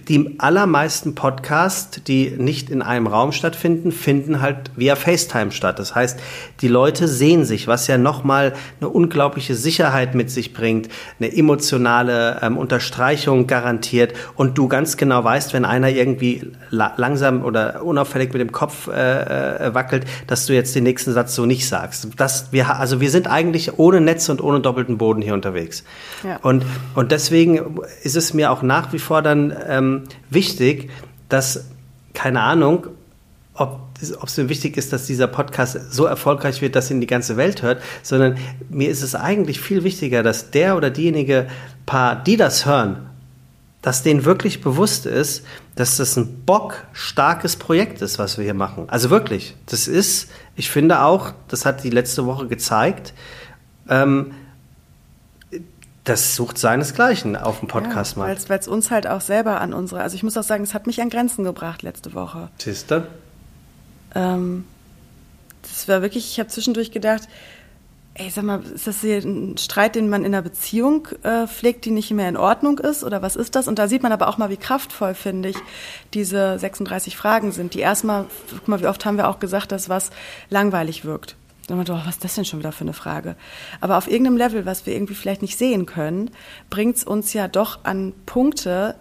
die allermeisten Podcasts, die nicht in einem Raum stattfinden, finden halt via FaceTime statt. Das heißt, die Leute sehen sich, was ja nochmal eine unglaubliche Sicherheit mit sich bringt, eine emotionale ähm, Unterstreichung garantiert und du ganz genau weißt, wenn einer irgendwie la langsam oder unauffällig mit dem Kopf äh, äh, wackelt, dass du jetzt den nächsten Satz so nicht sagst. Das, wir, also wir sind eigentlich eigentlich ohne Netz und ohne doppelten Boden hier unterwegs. Ja. Und, und deswegen ist es mir auch nach wie vor dann ähm, wichtig, dass, keine Ahnung, ob es mir wichtig ist, dass dieser Podcast so erfolgreich wird, dass ihn die ganze Welt hört, sondern mir ist es eigentlich viel wichtiger, dass der oder diejenige Paar, die das hören, dass denen wirklich bewusst ist, dass das ein bockstarkes Projekt ist, was wir hier machen. Also wirklich, das ist, ich finde auch, das hat die letzte Woche gezeigt, ähm, das sucht seinesgleichen auf dem Podcast ja, mal. Weil es uns halt auch selber an unsere, also ich muss auch sagen, es hat mich an Grenzen gebracht letzte Woche. Siehste? Ähm, das war wirklich, ich habe zwischendurch gedacht, ey, sag mal, ist das hier ein Streit, den man in einer Beziehung äh, pflegt, die nicht mehr in Ordnung ist? Oder was ist das? Und da sieht man aber auch mal, wie kraftvoll, finde ich, diese 36 Fragen sind, die erstmal, guck mal, wie oft haben wir auch gesagt, dass was langweilig wirkt. Dann man, oh, was ist das denn schon wieder für eine Frage? Aber auf irgendeinem Level, was wir irgendwie vielleicht nicht sehen können, bringt es uns ja doch an Punkte,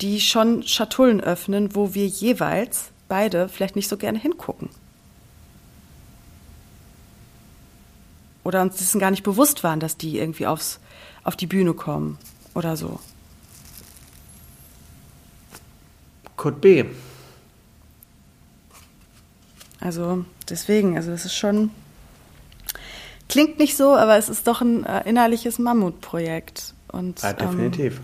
die schon Schatullen öffnen, wo wir jeweils beide vielleicht nicht so gerne hingucken. Oder uns dessen gar nicht bewusst waren, dass die irgendwie aufs, auf die Bühne kommen oder so. Could be. Also deswegen, also es ist schon, klingt nicht so, aber es ist doch ein äh, innerliches Mammutprojekt. Und, ja, definitiv. Ähm,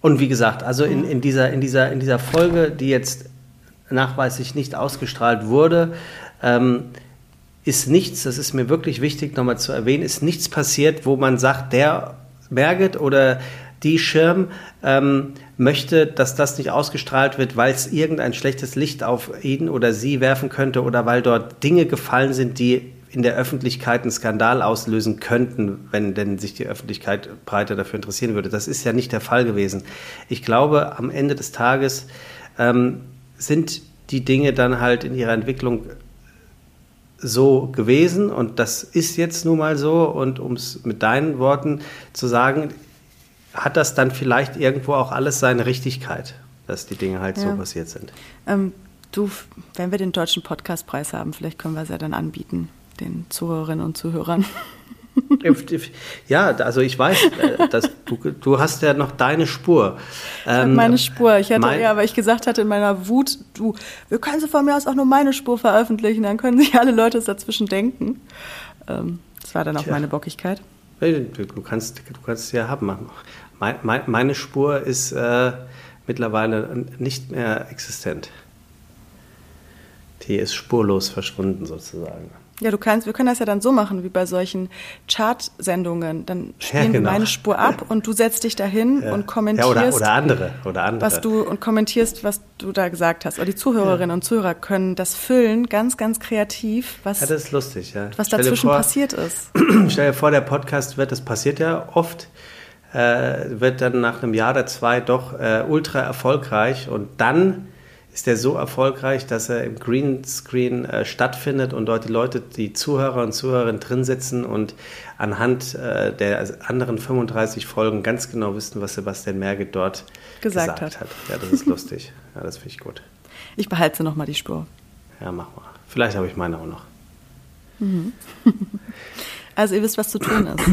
und wie gesagt, also in, in, dieser, in, dieser, in dieser Folge, die jetzt nachweislich nicht ausgestrahlt wurde, ähm, ist nichts, das ist mir wirklich wichtig nochmal zu erwähnen, ist nichts passiert, wo man sagt, der Berget oder die Schirm ähm, möchte, dass das nicht ausgestrahlt wird, weil es irgendein schlechtes Licht auf ihn oder sie werfen könnte oder weil dort Dinge gefallen sind, die in der Öffentlichkeit einen Skandal auslösen könnten, wenn denn sich die Öffentlichkeit breiter dafür interessieren würde. Das ist ja nicht der Fall gewesen. Ich glaube, am Ende des Tages ähm, sind die Dinge dann halt in ihrer Entwicklung so gewesen und das ist jetzt nun mal so und um es mit deinen Worten zu sagen, hat das dann vielleicht irgendwo auch alles seine Richtigkeit, dass die Dinge halt ja. so passiert sind. Ähm, du, wenn wir den deutschen Podcastpreis haben, vielleicht können wir es ja dann anbieten, den Zuhörerinnen und Zuhörern. Ja, also ich weiß, äh, dass du, du hast ja noch deine Spur. Ähm, meine Spur. Ich hatte ja, weil ich gesagt hatte in meiner Wut, du, wir können sie von mir aus auch nur meine Spur veröffentlichen, dann können sich alle Leute es dazwischen denken. Ähm, das war dann auch Tja. meine Bockigkeit. Du kannst, du kannst es ja haben meine Spur ist äh, mittlerweile nicht mehr existent. Die ist spurlos verschwunden sozusagen. Ja, du kannst, wir können das ja dann so machen, wie bei solchen Chart-Sendungen. Dann spielen ja, genau. wir meine Spur ab und du setzt dich dahin ja. und kommentierst. Ja, oder, oder, andere, oder andere. Was du, und kommentierst, was du da gesagt hast. Oder die Zuhörerinnen und Zuhörer können das füllen, ganz, ganz kreativ, was, ja, das ist lustig, ja. was dazwischen vor, passiert ist. Stell dir vor, der Podcast wird, das passiert ja oft, äh, wird dann nach einem Jahr oder zwei doch äh, ultra erfolgreich und dann ist er so erfolgreich, dass er im Greenscreen äh, stattfindet und dort die Leute, die Zuhörer und Zuhörerinnen drin sitzen und anhand äh, der anderen 35 Folgen ganz genau wissen, was Sebastian Merge dort gesagt, gesagt hat. hat. Ja, das ist lustig. Ja, das finde ich gut. Ich behalte nochmal die Spur. Ja, mach mal. Vielleicht habe ich meine auch noch. Mhm. also ihr wisst, was zu tun ist.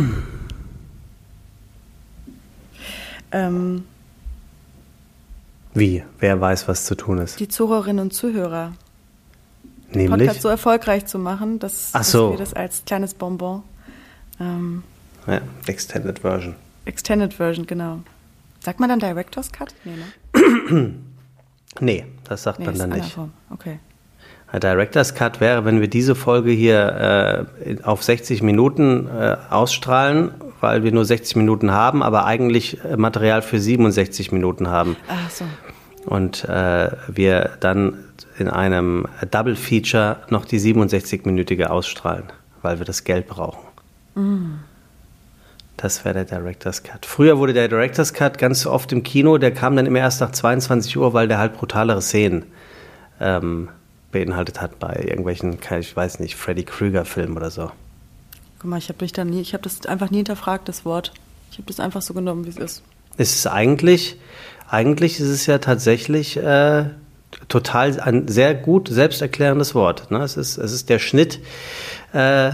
ähm, Wie? Wer weiß, was zu tun ist? Die Zuhörerinnen und Zuhörer. Nämlich? Podcast so erfolgreich zu machen, dass, so. dass wir das als kleines Bonbon. Ähm, ja, Extended Version. Extended Version, genau. Sagt man dann Director's Cut? Nee, ne? nee, das sagt nee, man dann nicht. Okay. Ein Director's Cut wäre, wenn wir diese Folge hier äh, auf 60 Minuten äh, ausstrahlen, weil wir nur 60 Minuten haben, aber eigentlich äh, Material für 67 Minuten haben. Ach so. Und äh, wir dann in einem Double Feature noch die 67-minütige ausstrahlen, weil wir das Geld brauchen. Mm. Das wäre der Director's Cut. Früher wurde der Director's Cut ganz oft im Kino, der kam dann immer erst nach 22 Uhr, weil der halt brutalere Szenen ähm, beinhaltet hat bei irgendwelchen, ich weiß nicht, Freddy Krüger-Filmen oder so. Guck mal, ich habe mich da nie, ich habe das einfach nie hinterfragt, das Wort. Ich habe das einfach so genommen, wie es ist. Es ist eigentlich, eigentlich ist es ja tatsächlich äh, total ein sehr gut selbsterklärendes Wort. Ne? Es, ist, es ist der Schnitt, äh,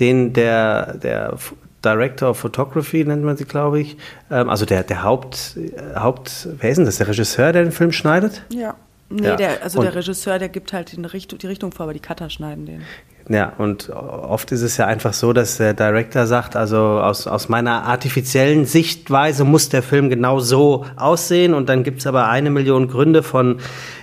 den der, der Director of Photography nennt man sie, glaube ich. Ähm, also der, der Haupt, äh, Haupt, wer ist denn das? Der Regisseur, der den Film schneidet? Ja. Nee, ja. der, also und der Regisseur, der gibt halt Richtung, die Richtung vor, aber die Cutter schneiden den. Ja, und oft ist es ja einfach so, dass der Director sagt, also aus, aus meiner artifiziellen Sichtweise muss der Film genau so aussehen und dann gibt es aber eine Million Gründe von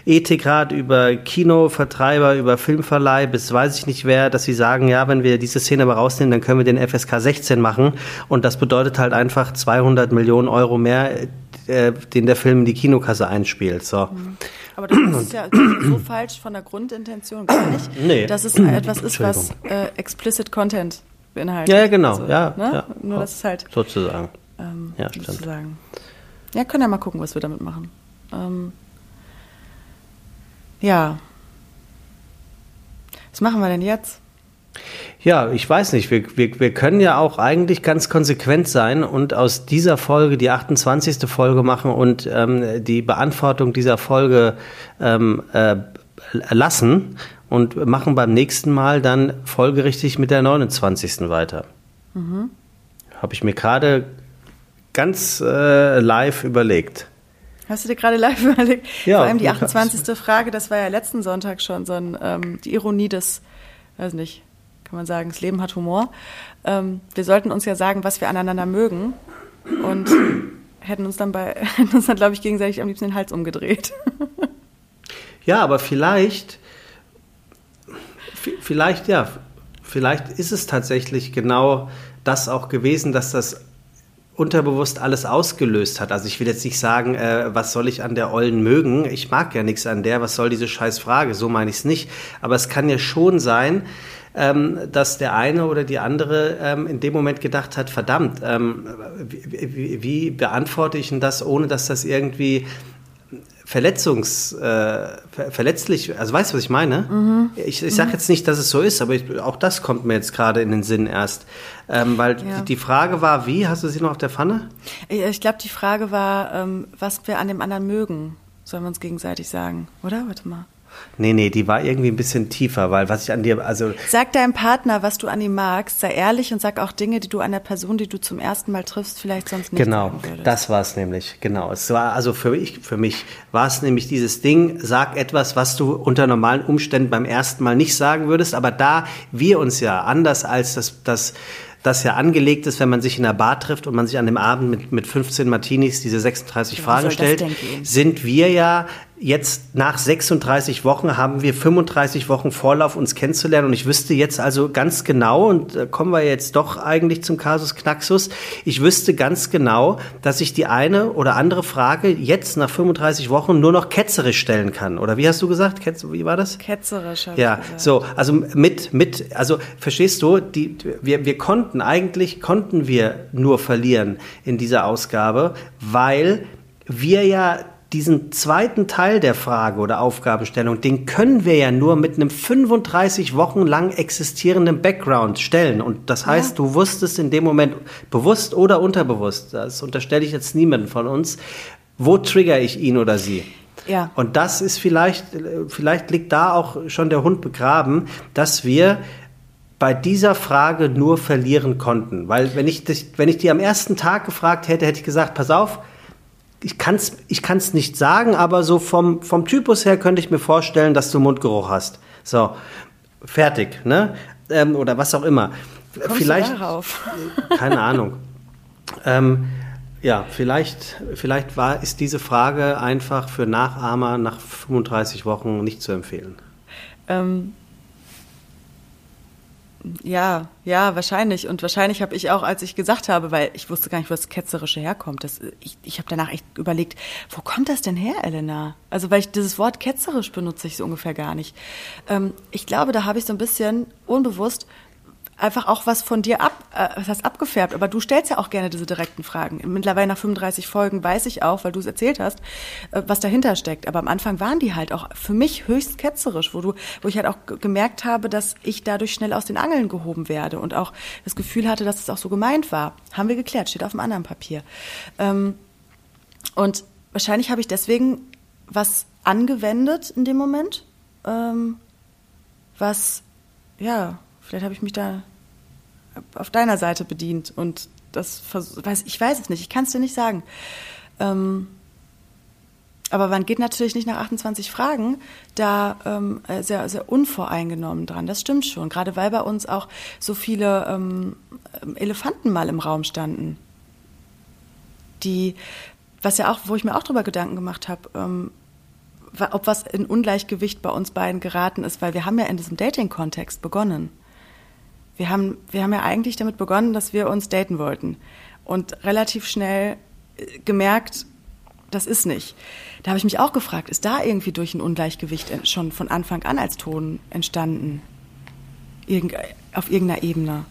Ethikrat über Kinovertreiber, über Filmverleih bis weiß ich nicht wer, dass sie sagen, ja, wenn wir diese Szene aber rausnehmen, dann können wir den FSK 16 machen und das bedeutet halt einfach 200 Millionen Euro mehr, äh, den der Film in die Kinokasse einspielt. So. Mhm. Aber das ist ja so falsch von der Grundintention gar nicht, nee. dass es etwas ist, was äh, explicit Content beinhaltet. Ja, ja genau. Also, ja, ne? ja, Nur das ist halt. Sozusagen. Ähm, ja, stimmt. Sozusagen. Ja, können ja mal gucken, was wir damit machen. Ähm, ja. Was machen wir denn jetzt? Ja, ich weiß nicht. Wir, wir, wir können ja auch eigentlich ganz konsequent sein und aus dieser Folge die 28. Folge machen und ähm, die Beantwortung dieser Folge ähm, äh, lassen und machen beim nächsten Mal dann folgerichtig mit der 29. weiter. Mhm. Habe ich mir gerade ganz äh, live überlegt. Hast du dir gerade live überlegt? Ja, Vor allem die 28. Frage, das war ja letzten Sonntag schon so ein, ähm, die Ironie des, weiß nicht, kann man sagen, das Leben hat Humor. Ähm, wir sollten uns ja sagen, was wir aneinander mögen und hätten uns dann bei, hätten uns dann, glaube ich, gegenseitig am liebsten den Hals umgedreht. ja, aber vielleicht, vielleicht, ja, vielleicht ist es tatsächlich genau das auch gewesen, dass das unterbewusst alles ausgelöst hat. Also ich will jetzt nicht sagen, äh, was soll ich an der Ollen mögen? Ich mag ja nichts an der, was soll diese scheiß Frage? So meine ich es nicht. Aber es kann ja schon sein, ähm, dass der eine oder die andere ähm, in dem Moment gedacht hat, verdammt, ähm, wie, wie, wie, beantworte ich denn das, ohne dass das irgendwie verletzungs, äh, verletzlich, also weißt du, was ich meine? Mhm. Ich, ich sage mhm. jetzt nicht, dass es so ist, aber ich, auch das kommt mir jetzt gerade in den Sinn erst. Ähm, weil ja. die, die, Frage war, wie, hast du sie noch auf der Pfanne? Ich glaube, die Frage war, ähm, was wir an dem anderen mögen, sollen wir uns gegenseitig sagen, oder? Warte mal. Nee, nee, die war irgendwie ein bisschen tiefer, weil was ich an dir, also. Sag deinem Partner, was du an ihm magst, sei ehrlich und sag auch Dinge, die du an der Person, die du zum ersten Mal triffst, vielleicht sonst nicht Genau, das war es nämlich, genau. Es war, also für mich, für mich war es nämlich dieses Ding, sag etwas, was du unter normalen Umständen beim ersten Mal nicht sagen würdest, aber da wir uns ja anders als das, das, das ja angelegt ist, wenn man sich in einer Bar trifft und man sich an dem Abend mit, mit 15 Martinis diese 36 ja, Fragen stellt, sind wir ja jetzt nach 36 Wochen haben wir 35 Wochen Vorlauf, uns kennenzulernen. Und ich wüsste jetzt also ganz genau, und da kommen wir jetzt doch eigentlich zum Kasus Knaxus, ich wüsste ganz genau, dass ich die eine oder andere Frage jetzt nach 35 Wochen nur noch ketzerisch stellen kann. Oder wie hast du gesagt? Ketz wie war das? Ketzerisch. Ja, so, also mit, mit, also verstehst du, die, wir, wir konnten, eigentlich konnten wir nur verlieren in dieser Ausgabe, weil wir ja diesen zweiten Teil der Frage oder Aufgabenstellung, den können wir ja nur mit einem 35 Wochen lang existierenden Background stellen. Und das heißt, ja. du wusstest in dem Moment bewusst oder unterbewusst, das unterstelle ich jetzt niemanden von uns, wo trigger ich ihn oder sie? Ja. Und das ist vielleicht, vielleicht liegt da auch schon der Hund begraben, dass wir bei dieser Frage nur verlieren konnten. Weil wenn ich, wenn ich die am ersten Tag gefragt hätte, hätte ich gesagt, pass auf, ich kann es ich kann's nicht sagen, aber so vom, vom Typus her könnte ich mir vorstellen, dass du Mundgeruch hast. So, fertig, ne? Ähm, oder was auch immer. Kommst vielleicht. Darauf? Keine Ahnung. ähm, ja, vielleicht, vielleicht war, ist diese Frage einfach für Nachahmer nach 35 Wochen nicht zu empfehlen. Ähm, ja, ja, wahrscheinlich. Und wahrscheinlich habe ich auch, als ich gesagt habe, weil ich wusste gar nicht, wo das Ketzerische herkommt, das, ich, ich habe danach echt überlegt, wo kommt das denn her, Elena? Also, weil ich dieses Wort ketzerisch benutze ich so ungefähr gar nicht. Ähm, ich glaube, da habe ich so ein bisschen unbewusst einfach auch was von dir ab, äh, was heißt abgefärbt, aber du stellst ja auch gerne diese direkten Fragen. Mittlerweile nach 35 Folgen weiß ich auch, weil du es erzählt hast, äh, was dahinter steckt. Aber am Anfang waren die halt auch für mich höchst ketzerisch, wo du, wo ich halt auch gemerkt habe, dass ich dadurch schnell aus den Angeln gehoben werde und auch das Gefühl hatte, dass es auch so gemeint war. Haben wir geklärt, steht auf dem anderen Papier. Ähm, und wahrscheinlich habe ich deswegen was angewendet in dem Moment, ähm, was ja Vielleicht habe ich mich da auf deiner Seite bedient und das weiß ich weiß es nicht, ich kann es dir nicht sagen. Ähm, aber man geht natürlich nicht nach 28 Fragen da ähm, sehr, sehr unvoreingenommen dran. Das stimmt schon. Gerade weil bei uns auch so viele ähm, Elefanten mal im Raum standen. Die, was ja auch, wo ich mir auch drüber Gedanken gemacht habe, ähm, ob was in Ungleichgewicht bei uns beiden geraten ist, weil wir haben ja in diesem Dating-Kontext begonnen wir haben, wir haben ja eigentlich damit begonnen, dass wir uns daten wollten. Und relativ schnell äh, gemerkt, das ist nicht. Da habe ich mich auch gefragt, ist da irgendwie durch ein Ungleichgewicht schon von Anfang an als Ton entstanden? Irgend, auf irgendeiner Ebene?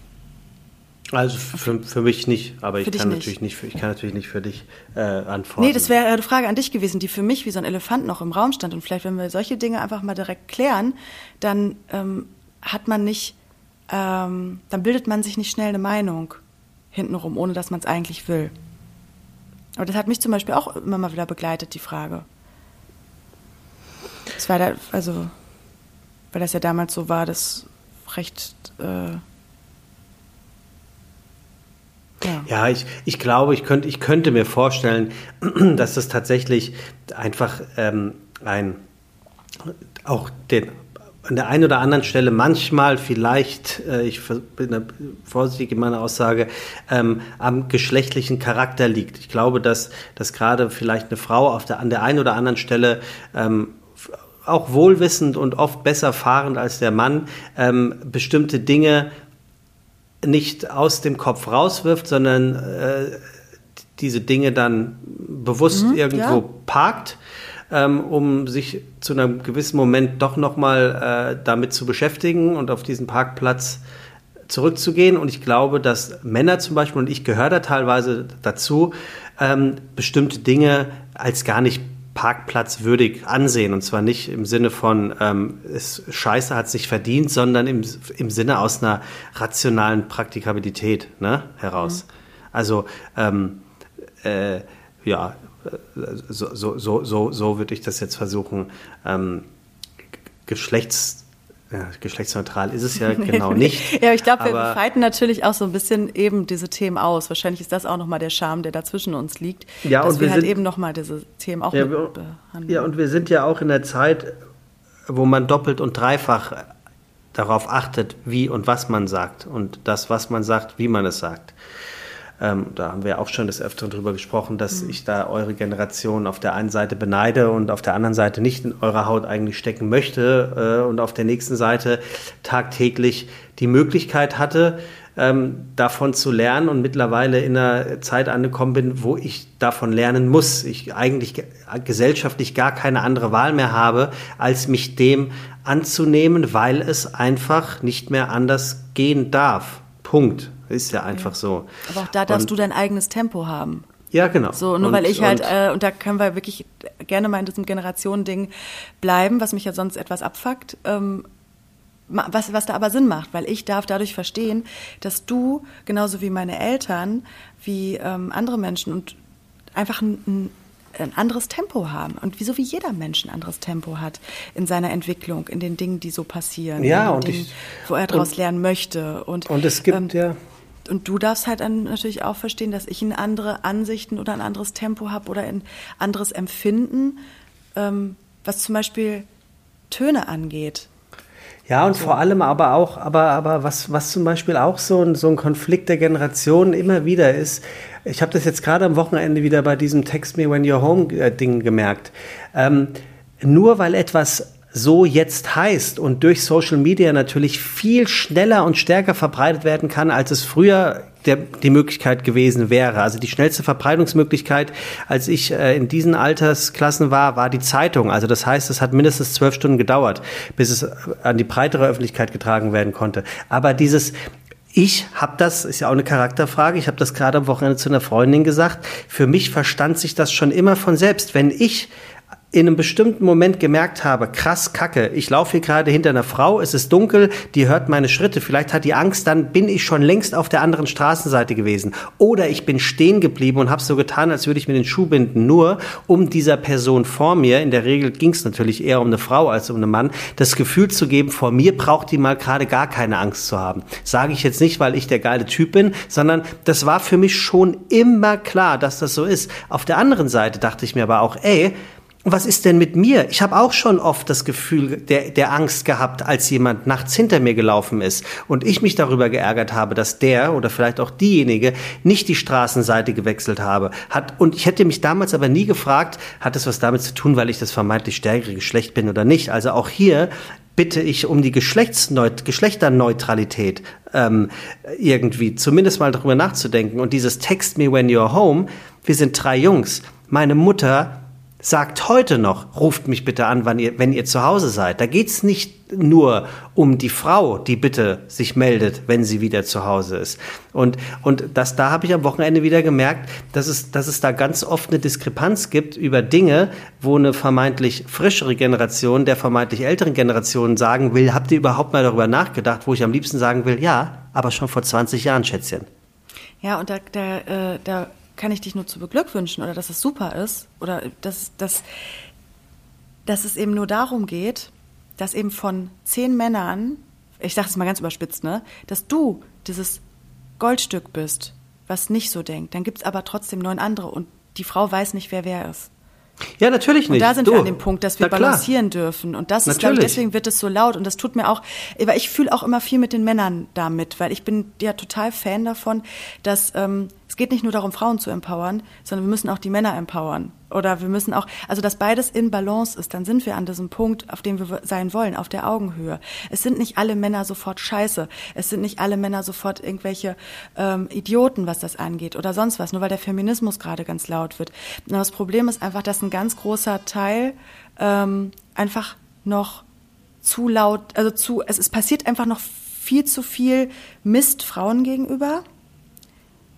Also für, für mich nicht, aber ich kann, natürlich nicht. Für, ich kann natürlich nicht für dich äh, antworten. Nee, das wäre eine Frage an dich gewesen, die für mich wie so ein Elefant noch im Raum stand. Und vielleicht, wenn wir solche Dinge einfach mal direkt klären, dann ähm, hat man nicht ähm, dann bildet man sich nicht schnell eine Meinung hintenrum, ohne dass man es eigentlich will. Aber das hat mich zum Beispiel auch immer mal wieder begleitet, die Frage. Das war da, also, weil das ja damals so war, das recht. Äh, ja. ja, ich, ich glaube, ich könnte, ich könnte mir vorstellen, dass das tatsächlich einfach ähm, ein auch den an der einen oder anderen Stelle manchmal vielleicht, äh, ich bin vorsichtig in meiner Aussage, ähm, am geschlechtlichen Charakter liegt. Ich glaube, dass, dass gerade vielleicht eine Frau auf der, an der einen oder anderen Stelle ähm, auch wohlwissend und oft besser fahrend als der Mann ähm, bestimmte Dinge nicht aus dem Kopf rauswirft, sondern äh, diese Dinge dann bewusst mhm, irgendwo ja. parkt ähm, um sich zu einem gewissen Moment doch nochmal äh, damit zu beschäftigen und auf diesen Parkplatz zurückzugehen. Und ich glaube, dass Männer zum Beispiel, und ich gehöre da teilweise dazu, ähm, bestimmte Dinge als gar nicht parkplatzwürdig ansehen. Und zwar nicht im Sinne von, ähm, es, Scheiße hat es nicht verdient, sondern im, im Sinne aus einer rationalen Praktikabilität ne, heraus. Mhm. Also, ähm, äh, ja, so, so, so, so, würde ich das jetzt versuchen, ähm, geschlechts ja, geschlechtsneutral ist es ja genau nicht. ja, ich glaube, wir fighten natürlich auch so ein bisschen eben diese Themen aus. Wahrscheinlich ist das auch nochmal der Charme, der da zwischen uns liegt. Ja, dass und wir, wir halt sind, eben nochmal diese Themen auch ja, wir, behandeln. Ja, und wir sind ja auch in der Zeit, wo man doppelt und dreifach darauf achtet, wie und was man sagt und das, was man sagt, wie man es sagt. Ähm, da haben wir auch schon des Öfteren drüber gesprochen, dass mhm. ich da eure Generation auf der einen Seite beneide und auf der anderen Seite nicht in eurer Haut eigentlich stecken möchte äh, und auf der nächsten Seite tagtäglich die Möglichkeit hatte, ähm, davon zu lernen und mittlerweile in einer Zeit angekommen bin, wo ich davon lernen muss. Ich eigentlich gesellschaftlich gar keine andere Wahl mehr habe, als mich dem anzunehmen, weil es einfach nicht mehr anders gehen darf. Punkt. Ist ja einfach so. Aber auch da darfst und, du dein eigenes Tempo haben. Ja, genau. So, nur und, weil ich halt, und, äh, und da können wir wirklich gerne mal in diesem Generationending bleiben, was mich ja sonst etwas abfuckt. Ähm, was, was da aber Sinn macht, weil ich darf dadurch verstehen, dass du, genauso wie meine Eltern, wie ähm, andere Menschen und einfach ein, ein anderes Tempo haben. Und wieso wie jeder Mensch ein anderes Tempo hat in seiner Entwicklung, in den Dingen, die so passieren. Ja, und Dingen, ich, wo er daraus lernen möchte. Und, und es gibt ähm, ja. Und du darfst halt dann natürlich auch verstehen, dass ich eine andere Ansichten oder ein anderes Tempo habe oder ein anderes Empfinden, ähm, was zum Beispiel Töne angeht. Ja, und so. vor allem aber auch, aber, aber was, was zum Beispiel auch so ein, so ein Konflikt der Generationen immer wieder ist, ich habe das jetzt gerade am Wochenende wieder bei diesem Text Me When You're Home äh, Ding gemerkt. Ähm, nur weil etwas so jetzt heißt und durch Social Media natürlich viel schneller und stärker verbreitet werden kann, als es früher der, die Möglichkeit gewesen wäre. Also die schnellste Verbreitungsmöglichkeit, als ich äh, in diesen Altersklassen war, war die Zeitung. Also das heißt, es hat mindestens zwölf Stunden gedauert, bis es an die breitere Öffentlichkeit getragen werden konnte. Aber dieses ich habe das, ist ja auch eine Charakterfrage, ich habe das gerade am Wochenende zu einer Freundin gesagt, für mich verstand sich das schon immer von selbst. Wenn ich in einem bestimmten Moment gemerkt habe, krass Kacke, ich laufe hier gerade hinter einer Frau, es ist dunkel, die hört meine Schritte, vielleicht hat die Angst, dann bin ich schon längst auf der anderen Straßenseite gewesen. Oder ich bin stehen geblieben und habe so getan, als würde ich mir den Schuh binden, nur um dieser Person vor mir, in der Regel ging es natürlich eher um eine Frau als um einen Mann, das Gefühl zu geben, vor mir braucht die mal gerade gar keine Angst zu haben. Sage ich jetzt nicht, weil ich der geile Typ bin, sondern das war für mich schon immer klar, dass das so ist. Auf der anderen Seite dachte ich mir aber auch, ey, was ist denn mit mir? Ich habe auch schon oft das Gefühl der, der Angst gehabt, als jemand nachts hinter mir gelaufen ist und ich mich darüber geärgert habe, dass der oder vielleicht auch diejenige nicht die Straßenseite gewechselt habe. Hat, und ich hätte mich damals aber nie gefragt, hat es was damit zu tun, weil ich das vermeintlich stärkere Geschlecht bin oder nicht. Also auch hier bitte ich um die Geschlechtsneut Geschlechterneutralität ähm, irgendwie zumindest mal darüber nachzudenken. Und dieses Text me when you're home, wir sind drei Jungs. Meine Mutter sagt heute noch, ruft mich bitte an, wann ihr, wenn ihr zu Hause seid. Da geht's nicht nur um die Frau, die bitte sich meldet, wenn sie wieder zu Hause ist. Und, und das, da habe ich am Wochenende wieder gemerkt, dass es, dass es da ganz oft eine Diskrepanz gibt über Dinge, wo eine vermeintlich frischere Generation der vermeintlich älteren Generation sagen will, habt ihr überhaupt mal darüber nachgedacht, wo ich am liebsten sagen will, ja, aber schon vor 20 Jahren, Schätzchen. Ja, und da, da, äh, da kann ich dich nur zu beglückwünschen oder dass es super ist oder dass, dass, dass es eben nur darum geht, dass eben von zehn Männern, ich sage es mal ganz überspitzt, ne, dass du dieses Goldstück bist, was nicht so denkt. Dann gibt es aber trotzdem neun andere und die Frau weiß nicht, wer wer ist. Ja, natürlich nicht. Und da sind du. wir an dem Punkt, dass wir balancieren dürfen. Und das ist, glaube ich, deswegen wird es so laut. Und das tut mir auch, weil ich fühle auch immer viel mit den Männern damit, weil ich bin ja total Fan davon, dass ähm, es geht nicht nur darum, Frauen zu empowern, sondern wir müssen auch die Männer empowern. Oder wir müssen auch, also dass beides in Balance ist, dann sind wir an diesem Punkt, auf dem wir sein wollen, auf der Augenhöhe. Es sind nicht alle Männer sofort scheiße. Es sind nicht alle Männer sofort irgendwelche ähm, Idioten, was das angeht oder sonst was, nur weil der Feminismus gerade ganz laut wird. Und das Problem ist einfach, dass ein ganz großer Teil ähm, einfach noch zu laut, also zu, es, es passiert einfach noch viel zu viel Mist Frauen gegenüber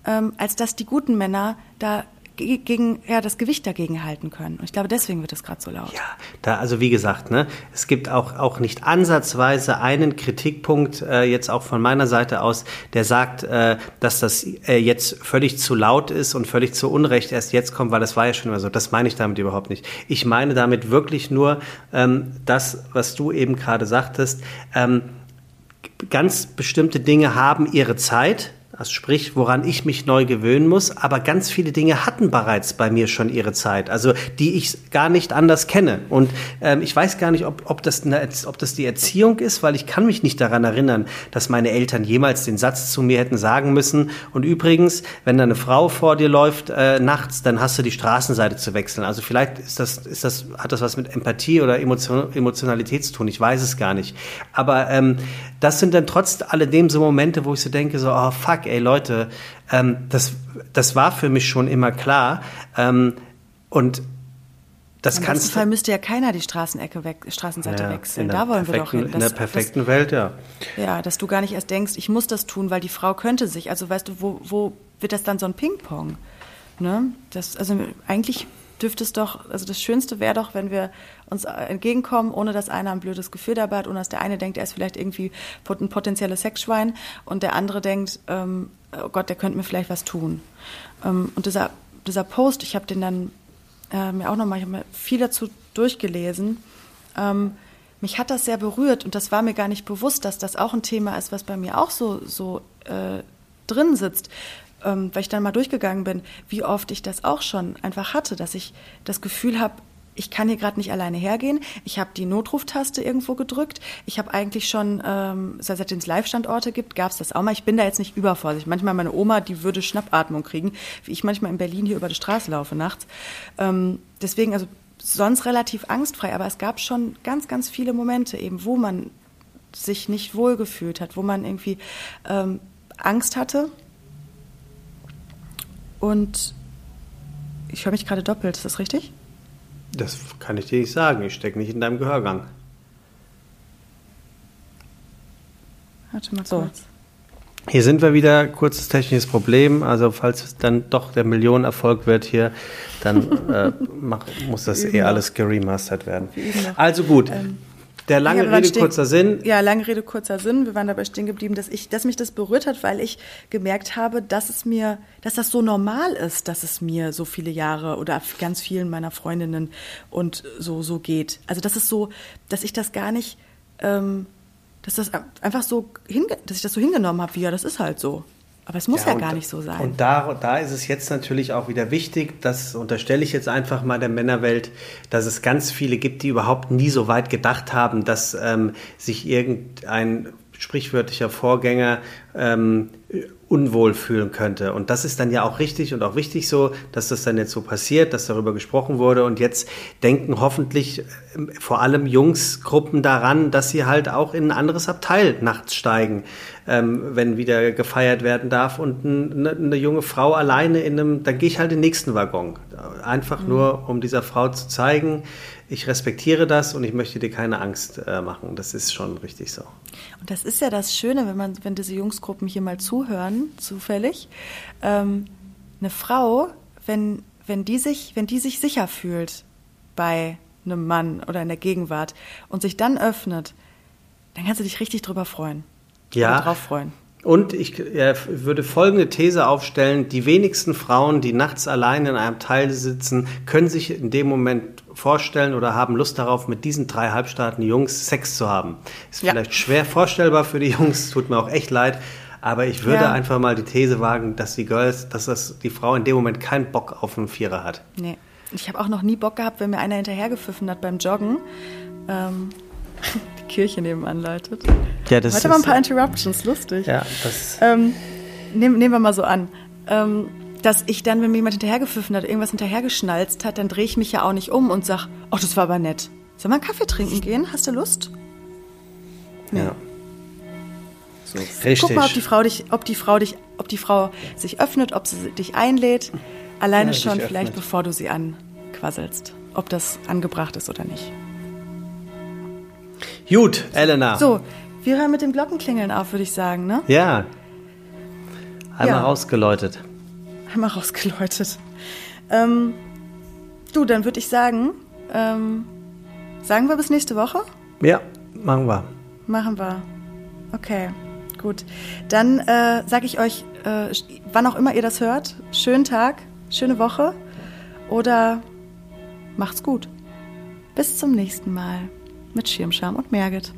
ähm, als dass die guten Männer da gegen ja das Gewicht dagegen halten können. Und ich glaube, deswegen wird es gerade so laut. Ja, da also wie gesagt, ne, es gibt auch auch nicht ansatzweise einen Kritikpunkt äh, jetzt auch von meiner Seite aus, der sagt, äh, dass das äh, jetzt völlig zu laut ist und völlig zu Unrecht erst jetzt kommt, weil das war ja schon immer so. Das meine ich damit überhaupt nicht. Ich meine damit wirklich nur ähm, das, was du eben gerade sagtest. Ähm, ganz bestimmte Dinge haben ihre Zeit also sprich, woran ich mich neu gewöhnen muss. Aber ganz viele Dinge hatten bereits bei mir schon ihre Zeit, also die ich gar nicht anders kenne. Und ähm, ich weiß gar nicht, ob, ob, das eine, ob das die Erziehung ist, weil ich kann mich nicht daran erinnern, dass meine Eltern jemals den Satz zu mir hätten sagen müssen. Und übrigens, wenn da eine Frau vor dir läuft äh, nachts, dann hast du die Straßenseite zu wechseln. Also vielleicht ist das, ist das, hat das was mit Empathie oder Emotion, Emotionalität zu tun. Ich weiß es gar nicht. Aber ähm, das sind dann trotz alledem so Momente, wo ich so denke, so, oh fuck, ey Leute, ähm, das, das war für mich schon immer klar. Ähm, und das Im besten Fall müsste ja keiner die Straßenecke weg, Straßenseite ja, wechseln. Da wollen wir doch hin. Dass, in der perfekten dass, Welt, ja. Ja, dass du gar nicht erst denkst, ich muss das tun, weil die Frau könnte sich. Also weißt du, wo, wo wird das dann so ein Ping-Pong? Ne? Das, also eigentlich dürfte es doch, also das Schönste wäre doch, wenn wir uns entgegenkommen, ohne dass einer ein blödes Gefühl dabei hat, ohne dass der eine denkt, er ist vielleicht irgendwie ein potenzielles Sexschwein und der andere denkt, ähm, oh Gott, der könnte mir vielleicht was tun. Ähm, und dieser, dieser Post, ich habe den dann äh, mir auch nochmal, ich habe mir viel dazu durchgelesen. Ähm, mich hat das sehr berührt und das war mir gar nicht bewusst, dass das auch ein Thema ist, was bei mir auch so, so äh, drin sitzt. Ähm, weil ich dann mal durchgegangen bin, wie oft ich das auch schon einfach hatte, dass ich das Gefühl habe, ich kann hier gerade nicht alleine hergehen. Ich habe die Notruftaste irgendwo gedrückt. Ich habe eigentlich schon, ähm, seitdem es Live-Standorte gibt, gab es das auch mal. Ich bin da jetzt nicht übervorsichtig. Manchmal meine Oma, die würde Schnappatmung kriegen, wie ich manchmal in Berlin hier über die Straße laufe nachts. Ähm, deswegen, also sonst relativ angstfrei, aber es gab schon ganz, ganz viele Momente eben, wo man sich nicht wohlgefühlt hat, wo man irgendwie ähm, Angst hatte. Und ich höre mich gerade doppelt, ist das richtig? Das kann ich dir nicht sagen. Ich stecke nicht in deinem Gehörgang. Warte mal kurz. Hier sind wir wieder, kurzes technisches Problem. Also falls es dann doch der Millionenerfolg wird hier, dann äh, mach, muss das eh alles geremastert werden. Also gut. Ähm, der lange Rede, kurzer Sinn. Ja, lange Rede, kurzer Sinn. Wir waren dabei stehen geblieben, dass ich, dass mich das berührt hat, weil ich gemerkt habe, dass es mir, dass das so normal ist, dass es mir so viele Jahre oder ganz vielen meiner Freundinnen und so, so geht. Also, das ist so, dass ich das gar nicht, ähm, dass das einfach so, hinge dass ich das so hingenommen habe, wie ja, das ist halt so. Aber es muss ja, ja gar nicht so sein. Und da, da ist es jetzt natürlich auch wieder wichtig, das unterstelle ich jetzt einfach mal der Männerwelt, dass es ganz viele gibt, die überhaupt nie so weit gedacht haben, dass ähm, sich irgendein sprichwörtlicher Vorgänger ähm, unwohl fühlen könnte. Und das ist dann ja auch richtig und auch wichtig so, dass das dann jetzt so passiert, dass darüber gesprochen wurde. Und jetzt denken hoffentlich ähm, vor allem Jungsgruppen daran, dass sie halt auch in ein anderes Abteil nachts steigen, ähm, wenn wieder gefeiert werden darf. Und eine, eine, junge Frau alleine in einem, dann gehe ich halt in den nächsten Waggon. Einfach mhm. nur, um dieser Frau zu zeigen, ich respektiere das und ich möchte dir keine Angst äh, machen. Das ist schon richtig so. Und das ist ja das Schöne, wenn man, wenn diese Jungsgruppen hier mal zuhören, zufällig. Ähm, eine Frau, wenn, wenn die sich, wenn die sich sicher fühlt bei einem Mann oder in der Gegenwart und sich dann öffnet, dann kannst du dich richtig drüber freuen. Ja. Drauf freuen. Und ich äh, würde folgende These aufstellen: Die wenigsten Frauen, die nachts allein in einem Teil sitzen, können sich in dem Moment vorstellen oder haben Lust darauf, mit diesen drei halbstarken Jungs Sex zu haben. Ist ja. vielleicht schwer vorstellbar für die Jungs, tut mir auch echt leid. Aber ich würde ja. einfach mal die These wagen, dass die Girls, dass das die Frau in dem Moment keinen Bock auf einen Vierer hat. Nee. Ich habe auch noch nie Bock gehabt, wenn mir einer hinterhergepfiffen hat beim Joggen. Ähm, die Kirche nebenan läutet. Ja, das Heute mal ein paar Interruptions, lustig. Ja, das. Ähm, nehmen, nehmen wir mal so an. Ähm, dass ich dann, wenn mir jemand hinterhergepfiffen hat, irgendwas hinterhergeschnalzt hat, dann drehe ich mich ja auch nicht um und sage, ach, das war aber nett. Sollen wir einen Kaffee trinken gehen? Hast du Lust? Nee. Ja. So. Richtig. Guck mal, ob die Frau dich, ob die Frau dich, ob die Frau sich öffnet, ob sie dich einlädt. Alleine ja, schon, vielleicht bevor du sie anquasselst. Ob das angebracht ist oder nicht. Gut, Elena. So, wir hören mit dem Glockenklingeln auf, würde ich sagen, ne? Ja. Einmal ja. rausgeläutet einmal rausgeläutet. Ähm, du, dann würde ich sagen, ähm, sagen wir bis nächste Woche? Ja, machen wir. Machen wir. Okay, gut. Dann äh, sage ich euch, äh, wann auch immer ihr das hört, schönen Tag, schöne Woche oder macht's gut. Bis zum nächsten Mal mit Schirmscham und Merget.